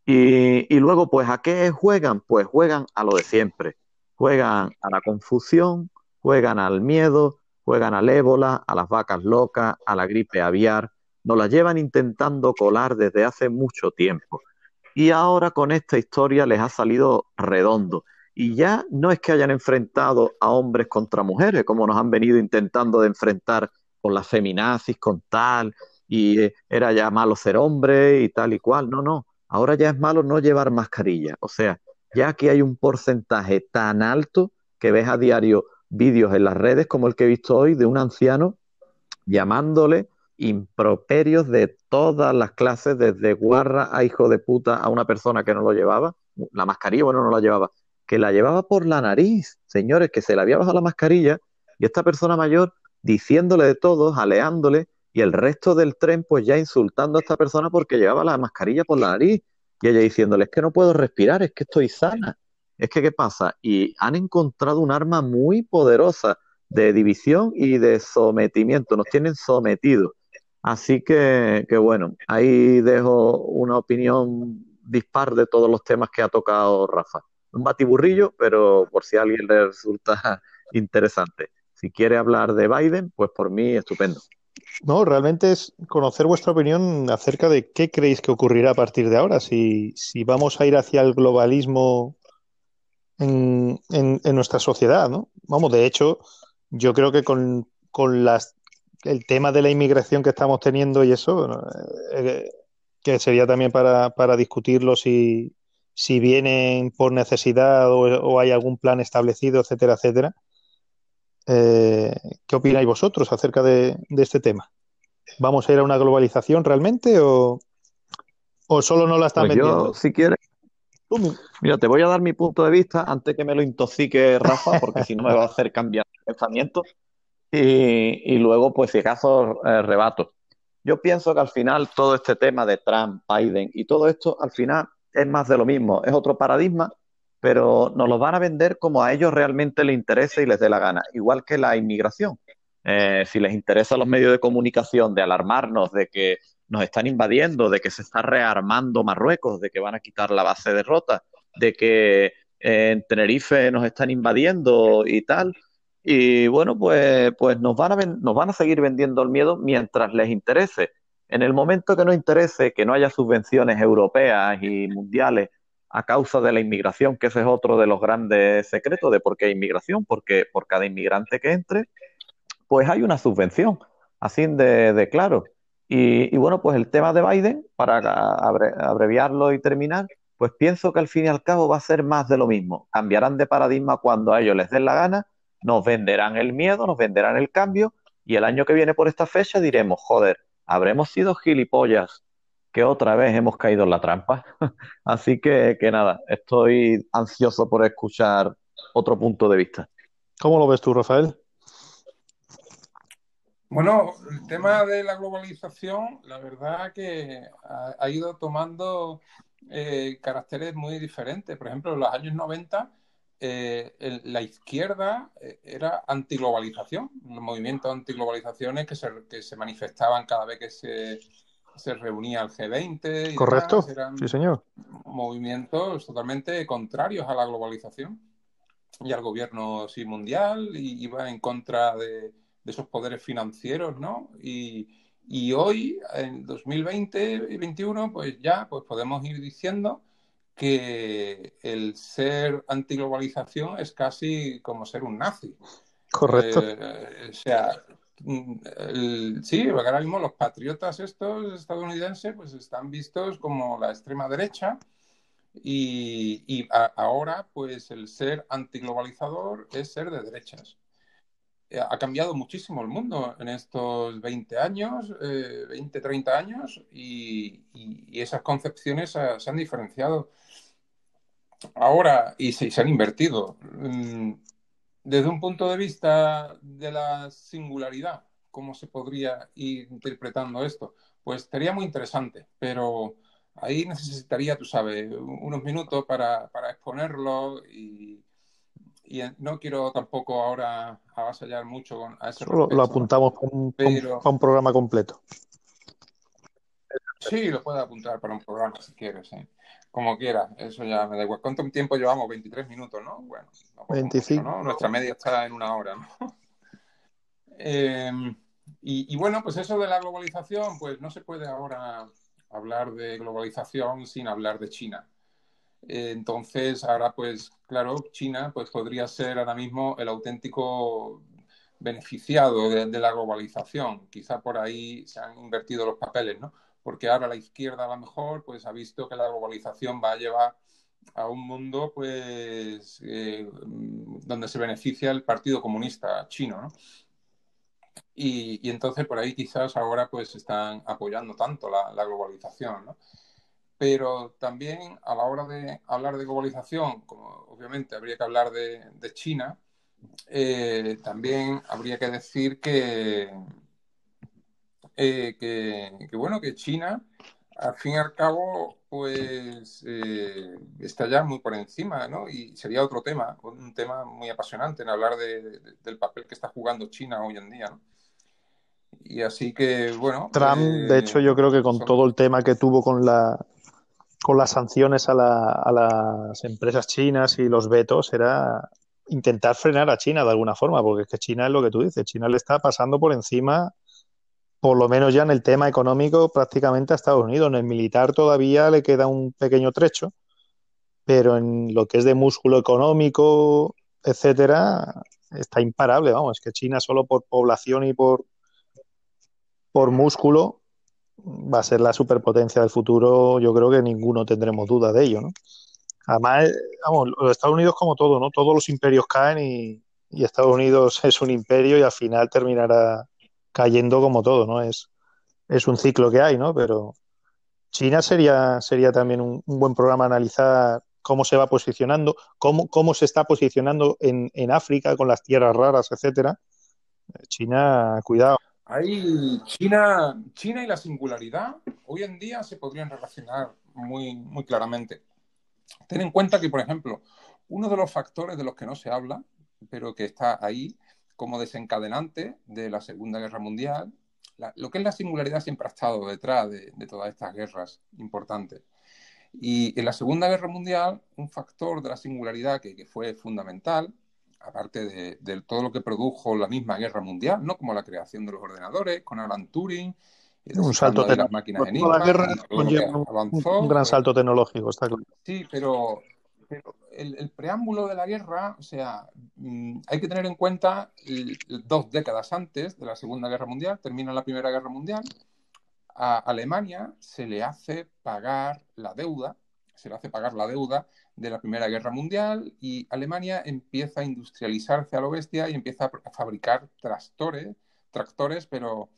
Y, y luego, pues, ¿a qué juegan? Pues juegan a lo de siempre. Juegan a la confusión, juegan al miedo, juegan al ébola, a las vacas locas, a la gripe aviar. Nos la llevan intentando colar desde hace mucho tiempo. Y ahora con esta historia les ha salido redondo. Y ya no es que hayan enfrentado a hombres contra mujeres, como nos han venido intentando de enfrentar con las feminazis, con tal, y eh, era ya malo ser hombre y tal y cual. No, no. Ahora ya es malo no llevar mascarilla. O sea, ya que hay un porcentaje tan alto que ves a diario vídeos en las redes como el que he visto hoy de un anciano llamándole improperios de todas las clases, desde guarra a hijo de puta a una persona que no lo llevaba. La mascarilla, bueno, no la llevaba que la llevaba por la nariz, señores, que se le había bajado la mascarilla y esta persona mayor diciéndole de todo, jaleándole y el resto del tren pues ya insultando a esta persona porque llevaba la mascarilla por la nariz y ella diciéndole es que no puedo respirar, es que estoy sana. Es que, ¿qué pasa? Y han encontrado un arma muy poderosa de división y de sometimiento, nos tienen sometidos. Así que, que bueno, ahí dejo una opinión dispar de todos los temas que ha tocado Rafa. Un batiburrillo, pero por si a alguien le resulta <laughs> interesante. Si quiere hablar de Biden, pues por mí estupendo.
No, realmente es conocer vuestra opinión acerca de qué creéis que ocurrirá a partir de ahora, si, si vamos a ir hacia el globalismo en, en, nuestra sociedad, ¿no? Vamos, de hecho, yo creo que con, con las, el tema de la inmigración que estamos teniendo y eso, eh, que sería también para, para discutirlo si, si vienen por necesidad o, o, hay algún plan establecido, etcétera, etcétera. Eh, ¿Qué opináis vosotros acerca de, de, este tema? ¿Vamos a ir a una globalización realmente o, o solo no la están
pues
vendiendo?
Yo, si quieres, Mira, te voy a dar mi punto de vista antes que me lo intoxique Rafa, porque si no me va a hacer cambiar de pensamiento. Y, y, luego, pues si acaso, eh, rebato. Yo pienso que al final todo este tema de Trump, Biden y todo esto, al final es más de lo mismo, es otro paradigma, pero nos lo van a vender como a ellos realmente les interese y les dé la gana, igual que la inmigración. Eh, si les interesa a los medios de comunicación de alarmarnos de que nos están invadiendo, de que se está rearmando Marruecos, de que van a quitar la base de Rota, de que eh, en Tenerife nos están invadiendo y tal. Y bueno, pues, pues nos, van a nos van a seguir vendiendo el miedo mientras les interese. En el momento que no interese que no haya subvenciones europeas y mundiales a causa de la inmigración, que ese es otro de los grandes secretos de por qué hay inmigración, porque por cada inmigrante que entre, pues hay una subvención, así de, de claro. Y, y, bueno, pues el tema de Biden, para abreviarlo y terminar, pues pienso que al fin y al cabo va a ser más de lo mismo. Cambiarán de paradigma cuando a ellos les den la gana, nos venderán el miedo, nos venderán el cambio, y el año que viene por esta fecha diremos, joder, habremos sido gilipollas que otra vez hemos caído en la trampa. <laughs> Así que, que nada, estoy ansioso por escuchar otro punto de vista.
¿Cómo lo ves tú, Rafael?
Bueno, el tema de la globalización, la verdad que ha, ha ido tomando eh, caracteres muy diferentes. Por ejemplo, en los años 90, eh, el, la izquierda eh, era antiglobalización, los movimientos antiglobalizaciones que se, que se manifestaban cada vez que se, se reunía el G20. Y
Correcto,
demás, eran
sí, señor.
Movimientos totalmente contrarios a la globalización y al gobierno sí, mundial, y iba en contra de de esos poderes financieros, ¿no? Y, y hoy, en 2020 y 2021, pues ya pues podemos ir diciendo que el ser antiglobalización es casi como ser un nazi.
Correcto.
Eh, o sea, el, sí, ahora mismo los patriotas estos estadounidenses pues están vistos como la extrema derecha y, y a, ahora pues el ser antiglobalizador es ser de derechas ha cambiado muchísimo el mundo en estos 20 años, eh, 20, 30 años, y, y, y esas concepciones se, se, han diferenciado ahora y se, se, han invertido. Mm, desde un punto de vista de la singularidad, ¿cómo se podría ir interpretando esto? Pues sería muy interesante, pero ahí necesitaría, tú sabes, unos minutos para, para exponerlo y y no quiero tampoco ahora avasallar mucho con, a ese
Solo lo apuntamos para un, pero... para un, programa completo.
Sí, lo puedo apuntar para un programa si quieres, sí. Como quiera, eso ya me da igual. ¿Cuánto tiempo llevamos? 23 minutos, ¿no? Bueno, no
25.
Mucho, ¿no? Nuestra media está en una hora, ¿no? <laughs> eh, y, y bueno, pues eso de la globalización, pues no se puede ahora hablar de globalización sin hablar de China. Entonces, ahora pues, claro, China pues podría ser ahora mismo el auténtico beneficiado de, de, la globalización. Quizá por ahí se han invertido los papeles, ¿no? Porque ahora la izquierda a lo mejor pues ha visto que la globalización va a llevar a un mundo pues eh, donde se beneficia el Partido Comunista chino, ¿no? Y, y, entonces por ahí quizás ahora pues están apoyando tanto la, la globalización, ¿no? pero también a la hora de hablar de globalización, como obviamente habría que hablar de, de China, eh, también habría que decir que, eh, que, que, bueno, que China al fin y al cabo, pues eh, está ya muy por encima, ¿no? Y sería otro tema, un tema muy apasionante en hablar de, del papel que está jugando China hoy en día, ¿no? Y así que, bueno.
Trump,
eh,
de hecho, yo creo que con
son-
todo el tema que tuvo con la con las sanciones a, la- a las empresas chinas y los vetos, era intentar frenar a China de alguna forma, porque es que China es lo que tú dices, China le está pasando por encima, por lo menos ya en el tema económico, prácticamente a Estados Unidos. En el militar todavía le queda un pequeño trecho, pero en lo que es de músculo económico, etcétera, está imparable, vamos, es que China solo por población y por, por músculo va a ser la superpotencia del futuro, yo creo que ninguno tendremos duda de ello, ¿no? Además, vamos, los Estados Unidos como todo, ¿no? Todos los imperios caen y Estados Unidos <laughs> es un imperio y al final terminará cayendo como todo, ¿no? Es, es un ciclo que hay, ¿no? Pero China sería, sería también un, buen programa analizar cómo se va posicionando, cómo, cómo se está posicionando en, en África con las tierras raras, etcétera. China, cuidado.
Ahí China, China y la singularidad hoy en día se podrían relacionar muy, muy claramente. Ten en cuenta que, por ejemplo, uno de los factores de los que no se habla, pero que está ahí como desencadenante de la Segunda Guerra Mundial, la- lo que es la singularidad siempre ha estado detrás de, de todas estas guerras importantes. Y en la Segunda Guerra Mundial, un factor de la singularidad que, que fue fundamental, aparte de, de todo lo que produjo la misma Guerra Mundial, ¿no? como la creación de los ordenadores con Alan Turing, el
Un salto
de las máquinas
Toda
Enigma,
la guerra un,
avanzó,
un gran
pues,
salto tecnológico, está claro.
Sí, pero, pero el, el preámbulo de la guerra, o sea, mm, hay que tener en cuenta el- dos décadas antes de la Segunda Guerra Mundial, termina la Primera Guerra Mundial, a Alemania se le hace pagar la deuda, se le hace pagar la deuda de la Primera Guerra Mundial y Alemania empieza a industrializarse a lo bestia y empieza a fabricar tractores, tractores, pero,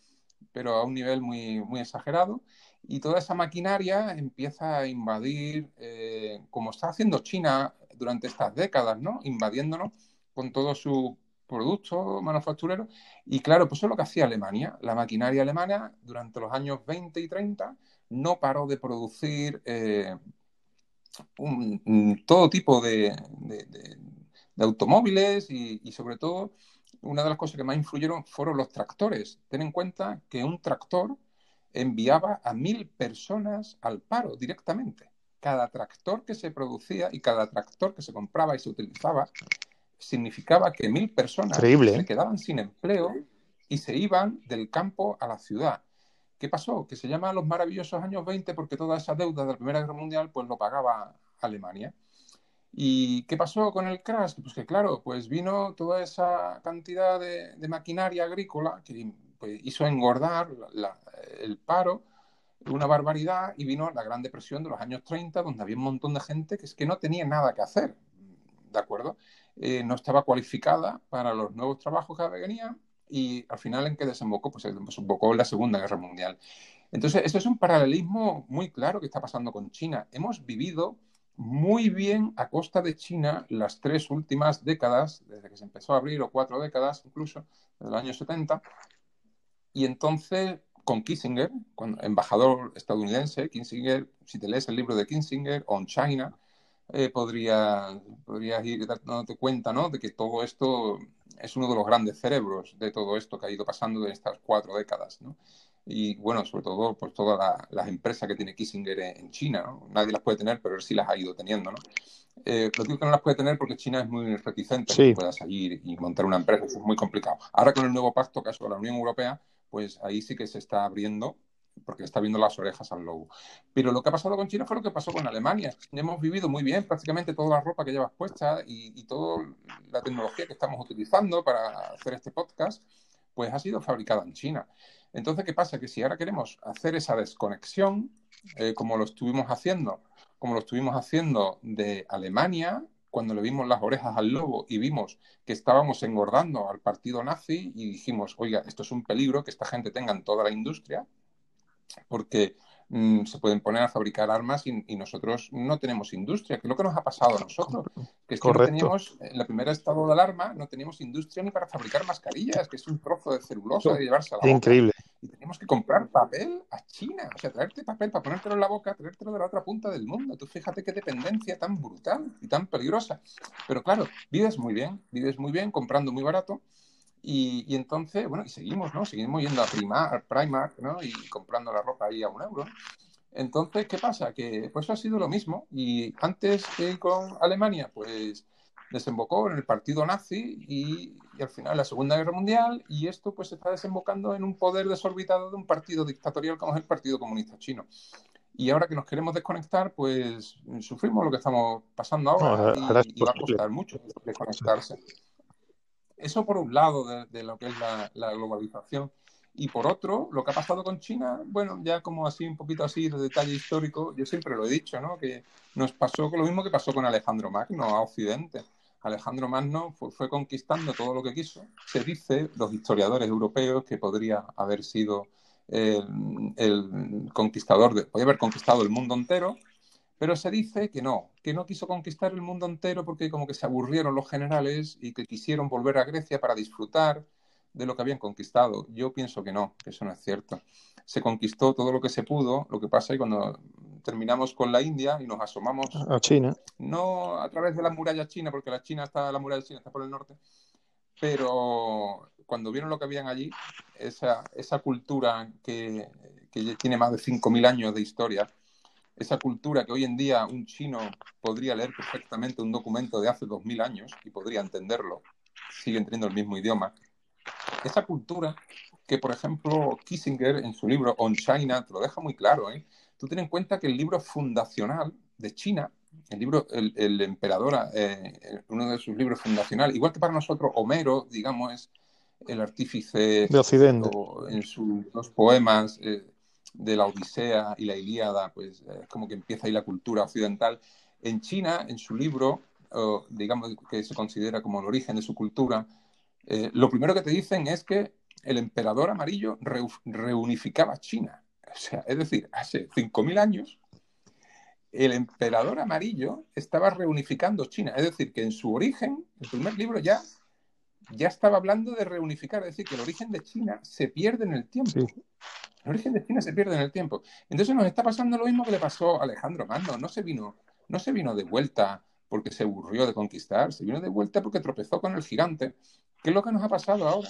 pero a un nivel muy, muy exagerado. Y toda esa maquinaria empieza a invadir, eh, como está haciendo China durante estas décadas, ¿no? Invadiéndonos con todo su producto manufacturero. Y claro, pues eso es lo que hacía Alemania. La maquinaria alemana durante los años 20 y 30 no paró de producir eh, todo tipo de- de automóviles y, y sobre todo una de las cosas que más influyeron fueron los tractores. Ten en cuenta que un tractor enviaba a mil personas al paro directamente. Cada tractor que se producía y cada tractor que se compraba y se utilizaba significaba que mil personas
Increíble,
se
¿eh?
quedaban sin empleo y se iban del campo a la ciudad. ¿Qué pasó? Que se llaman los maravillosos años 20 porque toda esa deuda de la Primera Guerra Mundial pues lo pagaba Alemania. ¿Y qué pasó con el crash? Pues que claro, pues vino toda esa cantidad de, de maquinaria agrícola que pues, hizo engordar la- el paro, una barbaridad, y vino la Gran Depresión de los años 30, donde había un montón de gente que es que no tenía nada que hacer, ¿de acuerdo? Eh, no estaba cualificada para los nuevos trabajos que venían y al final en qué desembocó, pues desembocó en la Segunda Guerra Mundial. Entonces, esto es un paralelismo muy claro que está pasando con China. Hemos vivido muy bien a costa de China las tres últimas décadas, desde que se empezó a abrir, o cuatro décadas incluso, desde los años 70. Y entonces, con Kissinger, con embajador estadounidense, Kissinger, si te lees el libro de Kissinger, On China, eh, podría, podrías ir dándote cuenta ¿no? de que todo esto es uno de los grandes cerebros de todo esto que ha ido pasando en estas cuatro décadas. ¿no? Y bueno, sobre todo, pues todas la, las empresas que tiene Kissinger en, en China. ¿no? Nadie las puede tener, pero él sí las ha ido teniendo. ¿no? Eh, lo digo que no las puede tener porque China es muy reticente
Sí.
que pueda salir y montar una empresa. Eso es muy complicado. Ahora con el nuevo pacto, caso de la Unión Europea, pues ahí sí que se está abriendo porque está viendo las orejas al lobo. Pero lo que ha pasado con China fue lo que pasó con Alemania. Hemos vivido muy bien prácticamente toda la ropa que llevas puesta y, toda la tecnología que estamos utilizando para hacer este podcast, pues ha sido fabricada en China. Entonces, ¿qué pasa? Que si ahora queremos hacer esa desconexión, eh, como lo estuvimos haciendo, como lo estuvimos haciendo de Alemania, cuando le vimos las orejas al lobo y vimos que estábamos engordando al partido nazi y dijimos, oiga, esto es un peligro que esta gente tenga en toda la industria, porque mm, se pueden poner a fabricar armas y, y, nosotros no tenemos industria, que es lo que nos ha pasado a nosotros, que es que
Correcto.
no teníamos, en la primera estado de alarma, no teníamos industria ni para fabricar mascarillas, que es un trozo de celulosa de llevarse a la boca.
increíble.
Y teníamos tenemos que comprar papel a China. O sea, traerte papel para ponértelo en la boca, traértelo de la otra punta del mundo. Tú fíjate qué dependencia tan brutal y tan peligrosa. Pero claro, vives muy bien, vives muy bien comprando muy barato. Y, entonces, bueno, y seguimos, ¿no? Seguimos yendo a Primark, Primark, ¿no? Y comprando la ropa ahí a un euro. Entonces, ¿qué pasa? Que pues ha sido lo mismo. Y antes que con Alemania, pues desembocó en el partido nazi y, al final la Segunda Guerra Mundial y esto pues está desembocando en un poder desorbitado de un partido dictatorial como es el Partido Comunista Chino. Y ahora que nos queremos desconectar, pues sufrimos lo que estamos pasando ahora y, va a costar mucho desconectarse. Eso por un lado de, lo que es la, globalización. Y por otro, lo que ha pasado con China, bueno, ya como así, un poquito así de detalle histórico, yo siempre lo he dicho, ¿no? Que nos pasó lo mismo que pasó con Alejandro Magno a Occidente Alejandro Magno fue, conquistando todo lo que quiso. Se dice, los historiadores europeos, que podría haber sido el, conquistador, de, haber conquistado el mundo entero, pero se dice que no, que no quiso conquistar el mundo entero porque como que se aburrieron los generales y que quisieron volver a Grecia para disfrutar de lo que habían conquistado. Yo pienso que no, que eso no es cierto. Se conquistó todo lo que se pudo, lo que pasa es cuando terminamos con la India y nos asomamos
a China.
No a través de la muralla china, porque la China está, la muralla china está por el norte, pero cuando vieron lo que habían allí, esa, esa cultura que, que tiene más de 5.000 años de historia, esa cultura que hoy en día un chino podría leer perfectamente un documento de hace 2.000 años y podría entenderlo, siguen teniendo el mismo idioma, esa cultura que, por ejemplo, Kissinger en su libro On China te lo deja muy claro, ¿eh? Tú ten en cuenta que el libro fundacional de China, el libro, el, emperador, eh, uno de sus libros fundacionales, igual que para nosotros Homero, digamos, es el artífice
de Occidente.
en sus dos poemas eh, de la Odisea y la Ilíada, pues eh, es como que empieza ahí la cultura occidental. En China, en su libro, digamos que se considera como el origen de su cultura, lo primero que te dicen es que el emperador amarillo reunificaba China. O sea, es decir, hace 5.000 años el emperador amarillo estaba reunificando China. Es decir, que en su origen, el primer libro ya, ya estaba hablando de reunificar. Es decir, que el origen de China se pierde en el tiempo. El origen de China se pierde en el tiempo. Entonces nos está pasando lo mismo que le pasó a Alejandro Magno. No se vino, no se vino de vuelta porque se aburrió de conquistar, se vino de vuelta porque tropezó con el gigante. ¿Qué es lo que nos ha pasado ahora?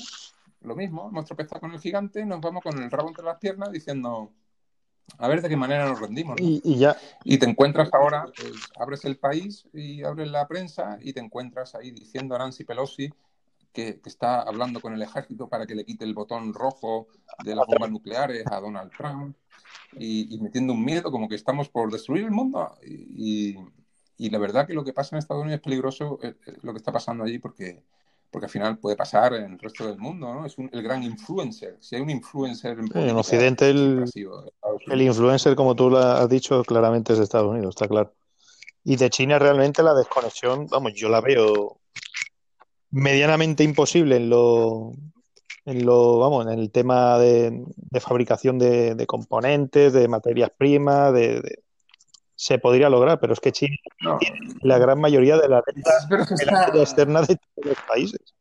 lo mismo, hemos tropezado con el gigante, nos vamos con el rabo entre las piernas diciendo, a ver de qué manera nos rendimos.
Y, ya...
y te encuentras ahora, pues, abres el país y abres la prensa y te encuentras ahí diciendo a Nancy Pelosi que, está hablando con el ejército para que le quite el botón rojo de las bombas nucleares a Donald Trump y, metiendo un miedo como que estamos por destruir el mundo. Y, y, la verdad que lo que pasa en Estados Unidos es peligroso eh, eh, lo que está pasando allí porque porque al final puede pasar en el resto del mundo, ¿no? Es el gran influencer. Si hay un influencer en,
en Occidente, el, el, influencer, como tú lo has dicho, claramente es de Estados Unidos, está claro. Y de China realmente la desconexión, vamos, yo la veo medianamente imposible en lo, en lo vamos, en el tema de, fabricación de, componentes, de materias primas, de, se podría lograr, pero es que China la gran mayoría de la renta externa de todos los países.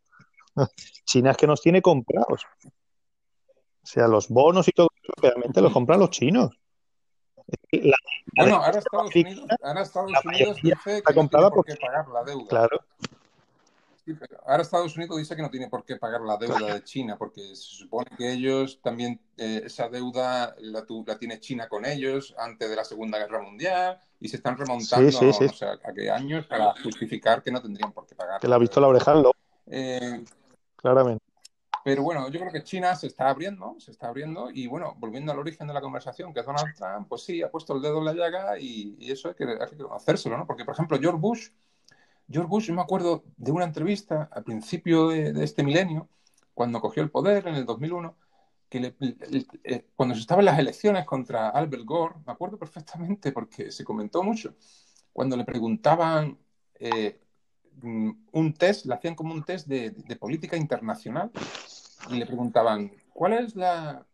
<laughs> China es que nos tiene comprados. O sea, los bonos y todo eso realmente los compran los chinos.
bueno, ahora Estados Unidos, ahora Estados Unidos dice que no tiene por qué pagar la deuda.
Claro
ahora Estados Unidos dice que no tiene por qué pagar la deuda de China, porque se supone que ellos también, eh, esa deuda la, tiene China con ellos antes de la Segunda Guerra Mundial y se están remontando a qué años para justificar que no tendrían por qué pagar.
Que la ha visto la oreja eh, Claramente.
Pero bueno, yo creo que China se está abriendo, se está abriendo y bueno, volviendo al origen de la conversación, que es Donald Trump, pues sí, ha puesto el dedo en la llaga y, eso hay que, hay que hacérselo, ¿no? Porque, por ejemplo, George Bush George Bush, yo me acuerdo de una entrevista al principio de, este milenio, cuando cogió el poder en el 2001, que eh, cuando se estaban las elecciones contra Albert Gore, me acuerdo perfectamente porque se comentó mucho, cuando le preguntaban eh, mm, un test, le hacían como un test de, política internacional y le preguntaban, ¿cuál es la,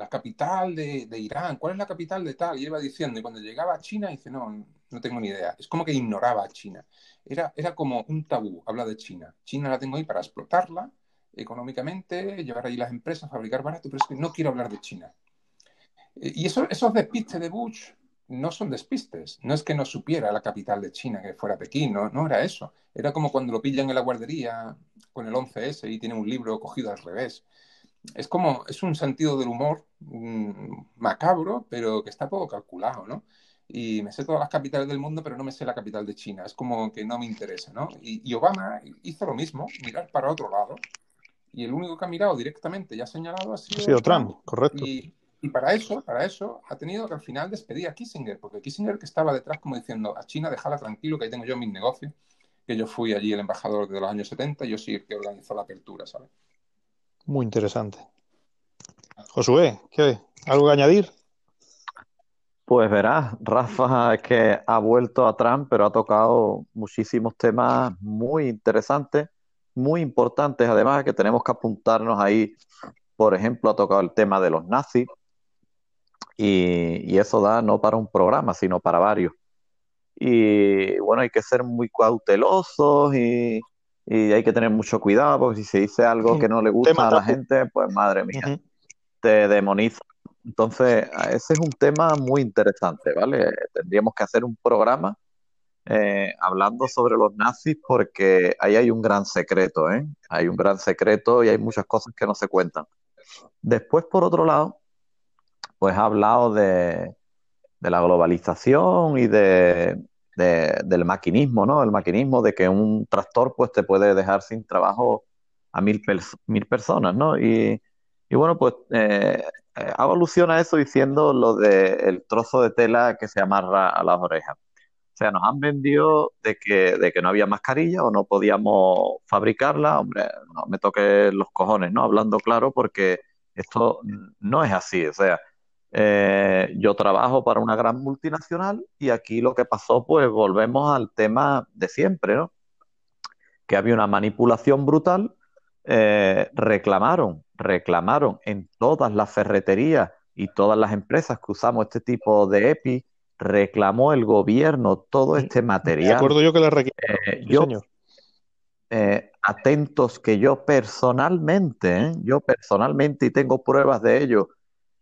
la capital de, de, Irán? ¿Cuál es la capital de tal? Y iba diciendo, y cuando llegaba a China, dice, no, no tengo ni idea. Es como que ignoraba a China. Era, era como un tabú hablar de China. China la tengo ahí para explotarla económicamente, llevar ahí las empresas, fabricar barato, pero es que no quiero hablar de China. Eh, y eso, esos despistes de Bush no son despistes. No es que no supiera la capital de China, que fuera Pekín, no, no era eso. Era como cuando lo pillan en la guardería con el 11S y tiene un libro cogido al revés. Es como, es un sentido del humor macabro, pero que está poco calculado, ¿no? Y me sé todas las capitales del mundo, pero no me sé la capital de China. Es como que no me interesa, ¿no? Y, Obama hizo lo mismo, mirar para otro lado. Y el único que ha mirado directamente y ha señalado ha sido,
Trump, correcto.
Y para eso, para eso, ha tenido que al final despedir a Kissinger, porque Kissinger que estaba detrás como diciendo, a China déjala tranquilo, que ahí tengo yo mis negocios, que yo fui allí el embajador de los años 70 y yo sí el que organizó la apertura, ¿sabes?
Muy interesante. Josué, ¿qué? ¿Algo que añadir?
Pues verás, Rafa es que ha vuelto a Trump, pero ha tocado muchísimos temas muy interesantes, muy importantes, además que tenemos que apuntarnos ahí. Por ejemplo, ha tocado el tema de los nazis, y, eso da no para un programa, sino para varios. Y bueno, hay que ser muy cautelosos y, hay que tener mucho cuidado porque si se dice algo que no le gusta a la gente, pues madre mía, te demoniza. Entonces, ese es un tema muy interesante, ¿vale? Tendríamos que hacer un programa eh, hablando sobre los nazis porque ahí hay un gran secreto, ¿eh? Hay un gran secreto y hay muchas cosas que no se cuentan. Después, por otro lado, pues ha hablado de, la globalización y de, del maquinismo, ¿no? El maquinismo de que un tractor pues te puede dejar sin trabajo a mil, personas, ¿no? Y, bueno, pues eh, evoluciona eso diciendo lo del trozo de tela que se amarra a las orejas. O sea, nos han vendido de que, de que no había mascarilla o no podíamos fabricarla. Hombre, no me toque los cojones, ¿no? Hablando claro, porque esto no es así. O sea, eh, yo trabajo para una gran multinacional y aquí lo que pasó, pues volvemos al tema de siempre, ¿no? Que había una manipulación brutal, eh, reclamaron, reclamaron en todas las ferreterías y todas las empresas que usamos este tipo de EPI, reclamó el gobierno todo este material.
Acuerdo yo que la
eh, yo, atentos que yo personalmente, yo personalmente, y tengo pruebas de ello,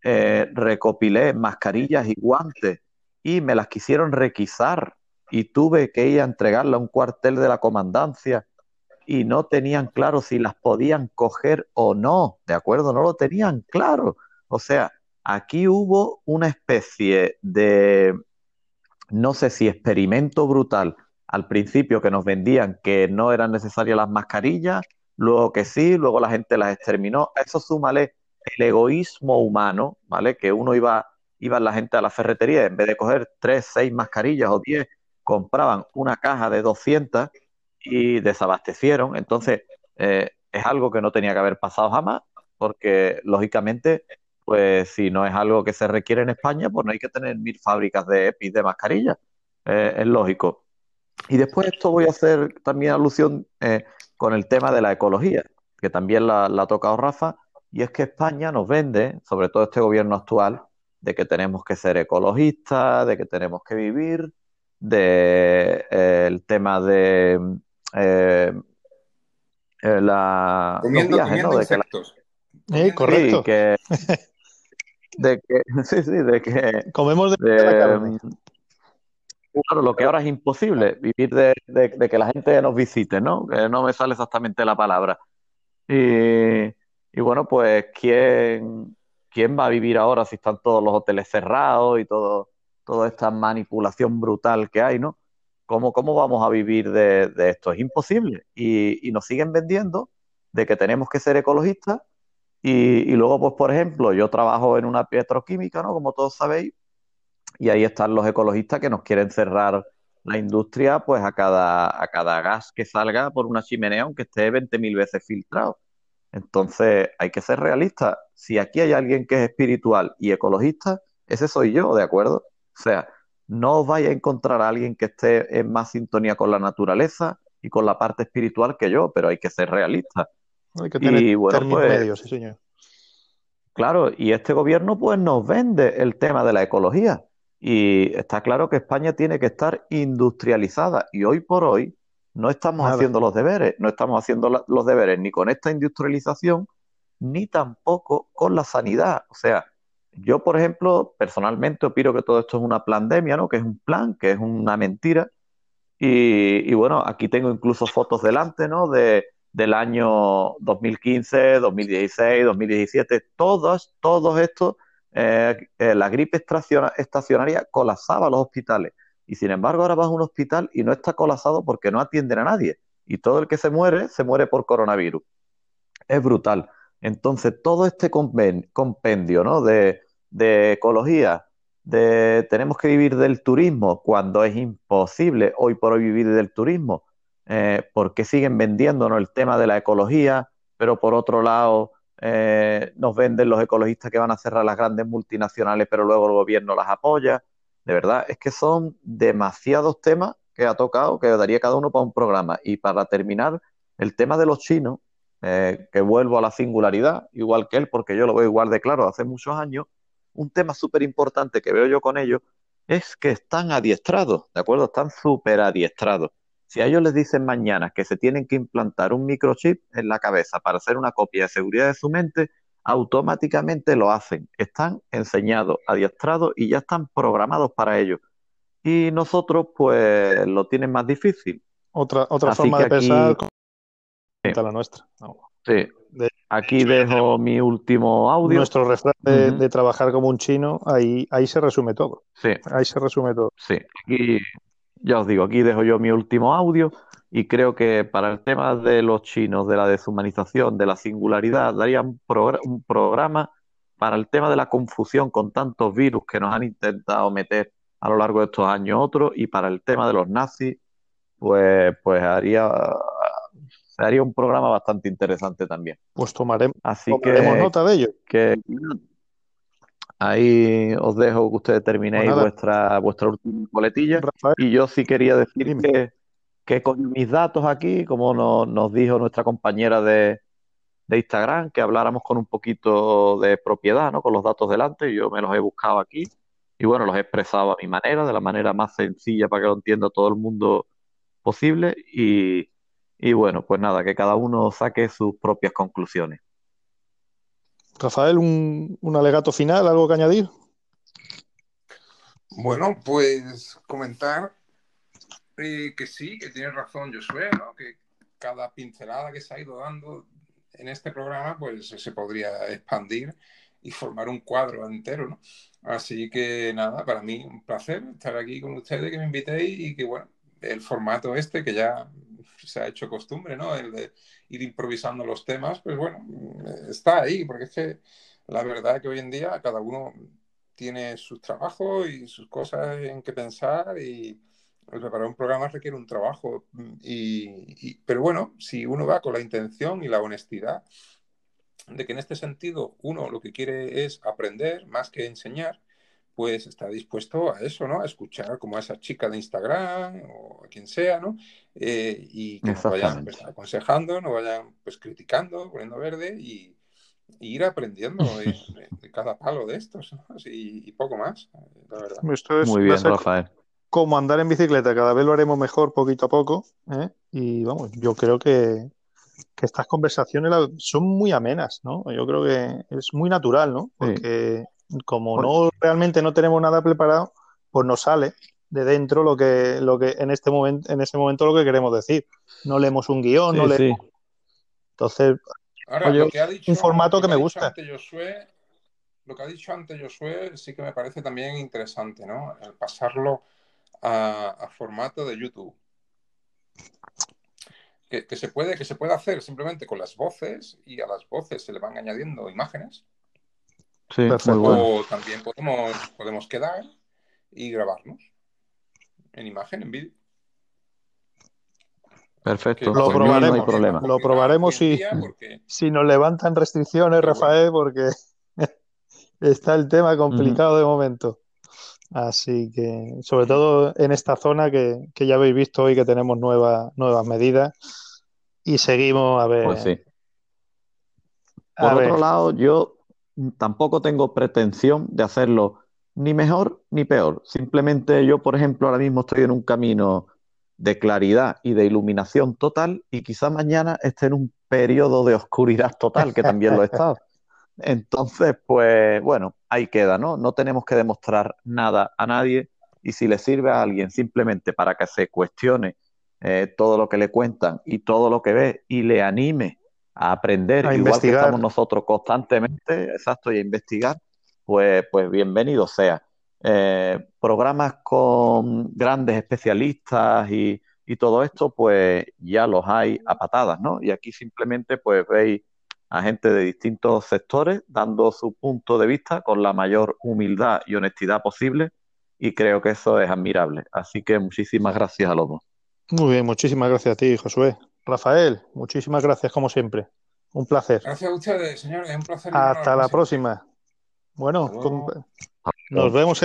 eh, recopilé mascarillas y guantes y me las quisieron requisar y tuve que ir a entregarla a un cuartel de la comandancia y no tenían claro si las podían coger o no, ¿de acuerdo? No lo tenían claro. O sea, aquí hubo una especie de, no sé si experimento brutal al principio que nos vendían que no eran necesarias las mascarillas, luego que sí, luego la gente las exterminó. Eso súmale el egoísmo humano, ¿vale? Que uno iba, iba la gente a la ferretería, en vez de coger tres, seis mascarillas o diez, compraban una caja de 200 y desabastecieron. Entonces, eh, es algo que no tenía que haber pasado jamás, porque lógicamente, pues si no es algo que se requiere en España, pues no hay que tener mil fábricas de EPIs de mascarillas. Eh, es lógico. Y después esto voy a hacer también alusión eh, con el tema de la ecología, que también la, la ha tocado Rafa, y es que España nos vende, sobre todo este gobierno actual, de que tenemos que ser ecologistas, de que tenemos que vivir, de eh, el tema de eh, eh, la
comiendo, comiendo insectos.
Sí, correcto.
que, de que <laughs> sí, sí, de que
comemos de,
mm, Claro, lo que ahora es imposible, vivir de, de, que la gente nos visite, ¿no? Que no me sale exactamente la palabra. Y, y bueno, pues ¿quién, quién va a vivir ahora si están todos los hoteles cerrados y todo, toda esta manipulación brutal que hay, ¿no? ¿Cómo, cómo vamos a vivir de, esto? Es imposible. Y, nos siguen vendiendo de que tenemos que ser ecologistas. Y, luego, pues, por ejemplo, yo trabajo en una petroquímica, ¿no? Como todos sabéis, y ahí están los ecologistas que nos quieren cerrar la industria, pues, a cada, a cada gas que salga por una chimenea, aunque esté 20.000 veces filtrado. Entonces, hay que ser realista. Si aquí hay alguien que es espiritual y ecologista, ese soy yo, ¿de acuerdo? O sea, no os vais a encontrar a alguien que esté en más sintonía con la naturaleza y con la parte espiritual que yo, pero hay que ser realista.
Hay que tener y, bueno, pues, medios, sí, señor.
Claro, y este gobierno pues nos vende el tema de la ecología. Y está claro que España tiene que estar industrializada. Y hoy por hoy no estamos
Nada.
haciendo los deberes, no estamos haciendo la- los deberes ni con esta industrialización, ni tampoco con la sanidad. O sea, yo, por ejemplo, personalmente opino que todo esto es una pandemia, ¿no? Que es un plan, que es una mentira. Y, y bueno, aquí tengo incluso fotos delante, ¿no? De, del año 2015, 2016, 2017, todos, todos estos, eh, eh, la gripe estaciona- estacionaria colapsaba los hospitales. Y sin embargo, ahora vas a un hospital y no está colapsado porque no atienden a nadie. Y todo el que se muere, se muere por coronavirus. Es brutal. Entonces, todo este compendio, ¿no? de, de ecología, de tenemos que vivir del turismo cuando es imposible hoy por hoy vivir del turismo, eh, porque siguen vendiéndonos el tema de la ecología, pero por otro lado eh, nos venden los ecologistas que van a cerrar las grandes multinacionales, pero luego el gobierno las apoya. De verdad, es que son demasiados temas que ha tocado que daría cada uno para un programa. Y para terminar, el tema de los chinos, eh, que vuelvo a la singularidad, igual que él, porque yo lo veo igual de claro hace muchos años, un tema súper importante que veo yo con ellos es que están adiestrados, ¿de acuerdo? Están súper adiestrados. Si a ellos les dicen mañana que se tienen que implantar un microchip en la cabeza para hacer una copia de seguridad de su mente, automáticamente lo hacen. Están enseñados, adiestrados y ya están programados para ello. Y nosotros, pues, lo tienen más difícil.
Otra, otra
Así
forma de pensar con la nuestra. Vamos.
Sí.
De-
Aquí dejo mi último audio.
Nuestro refrán de, de trabajar como un chino, ahí, ahí se resume todo.
Sí.
Ahí se resume todo.
Sí, aquí ya os digo, aquí dejo yo mi último audio y creo que para el tema de los chinos, de la deshumanización, de la singularidad, daría un, progr- un programa para el tema de la confusión con tantos virus que nos han intentado meter a lo largo de estos años otros y para el tema de los nazis, pues, pues haría, haría un programa bastante interesante también.
Pues tomaremos,
Así
tomaremos
que,
nota de ello.
que ahí os dejo que ustedes terminéis
Pues
vuestra, vuestra última coletilla.
Rafael,
Y yo sí quería decir
Dime.
que, que con mis datos aquí, como nos, nos dijo nuestra compañera de, de Instagram, que habláramos con un poquito de propiedad, ¿no? Con los datos delante, yo me los he buscado aquí y bueno, los he expresado a mi manera, de la manera más sencilla para que lo entienda todo el mundo posible y, y bueno, pues nada, que cada uno saque sus propias conclusiones.
Rafael, un, un alegato final, algo que añadir.
Bueno, pues comentar eh, que sí, que tiene razón Josué, ¿no? Que cada pincelada que se ha ido dando en este programa, pues se podría expandir y formar un cuadro entero, ¿no? Así que nada, para mí un placer estar aquí con ustedes, que me invitéis y que, bueno, el formato este que ya se ha hecho costumbre, ¿no? El de ir improvisando los temas, pues bueno, está ahí, porque es que la verdad que hoy en día cada uno tiene sus trabajos y sus cosas en que pensar y preparar un programa requiere un trabajo. Y, y, pero bueno, si uno va con la intención y la honestidad de que en este sentido uno lo que quiere es aprender más que enseñar, pues está dispuesto a eso, ¿no? A escuchar como a esa chica de Instagram o a quien sea, ¿no? Eh, y que nos vayan pues, aconsejando, nos vayan pues criticando, poniendo verde y, y ir aprendiendo <laughs> de, cada palo de estos, ¿no? y, y, poco más, la verdad.
Esto es,
Muy bien, Rafael.
Como andar en bicicleta, cada vez lo haremos mejor poquito a poco. ¿eh? Y vamos, yo creo que, que, estas conversaciones son muy amenas, ¿no? Yo creo que es muy natural, ¿no? Porque sí. como bueno. no realmente no tenemos nada preparado, pues nos sale de dentro lo que, lo que en este momento, en ese momento lo que queremos decir. No leemos un guion,
sí,
no leemos.
Sí.
Entonces,
Ahora,
oye,
lo que ha dicho,
un formato que,
que
me gusta.
Josué, lo que ha dicho antes Josué sí que me parece también interesante, ¿no? El pasarlo a, a formato de YouTube. Que, que, se puede, que se puede hacer simplemente con las voces y a las voces se le van añadiendo imágenes.
Sí,
bueno. O también podemos, podemos quedar y grabarnos en imagen, en vídeo.
Perfecto,
lo
pues
probaremos,
no hay problema.
Lo probaremos si,
porque...
si nos levantan restricciones, Pero Rafael, bueno. porque <laughs> está el tema complicado uh -huh. de momento. Así que, sobre todo en esta zona que, que ya habéis visto hoy que tenemos nueva, nuevas medidas y seguimos a ver.
Pues sí. Por
a
otro
ver.
lado, yo tampoco tengo pretensión de hacerlo ni mejor ni peor. Simplemente yo, por ejemplo, ahora mismo estoy en un camino de claridad y de iluminación total y quizá mañana esté en un periodo de oscuridad total, que también lo he estado. <laughs> Entonces, pues bueno, ahí queda, ¿no? No tenemos que demostrar nada a nadie y si le sirve a alguien simplemente para que se cuestione eh, todo lo que le cuentan y todo lo que ve y le anime a aprender,
A
igual
investigar.
que estamos nosotros constantemente, exacto, y a investigar, pues, pues bienvenido sea. Eh, programas con grandes especialistas y, y todo esto, pues ya los hay a patadas, ¿no? Y aquí simplemente pues veis a gente de distintos sectores dando su punto de vista con la mayor humildad y honestidad posible y creo que eso es admirable. Así que muchísimas gracias a los dos.
Muy bien, muchísimas gracias a ti, Josué. Rafael, muchísimas gracias como siempre. Un placer.
Gracias a ustedes, señores. Es un placer.
Hasta la próxima. Bueno, con- nos vemos en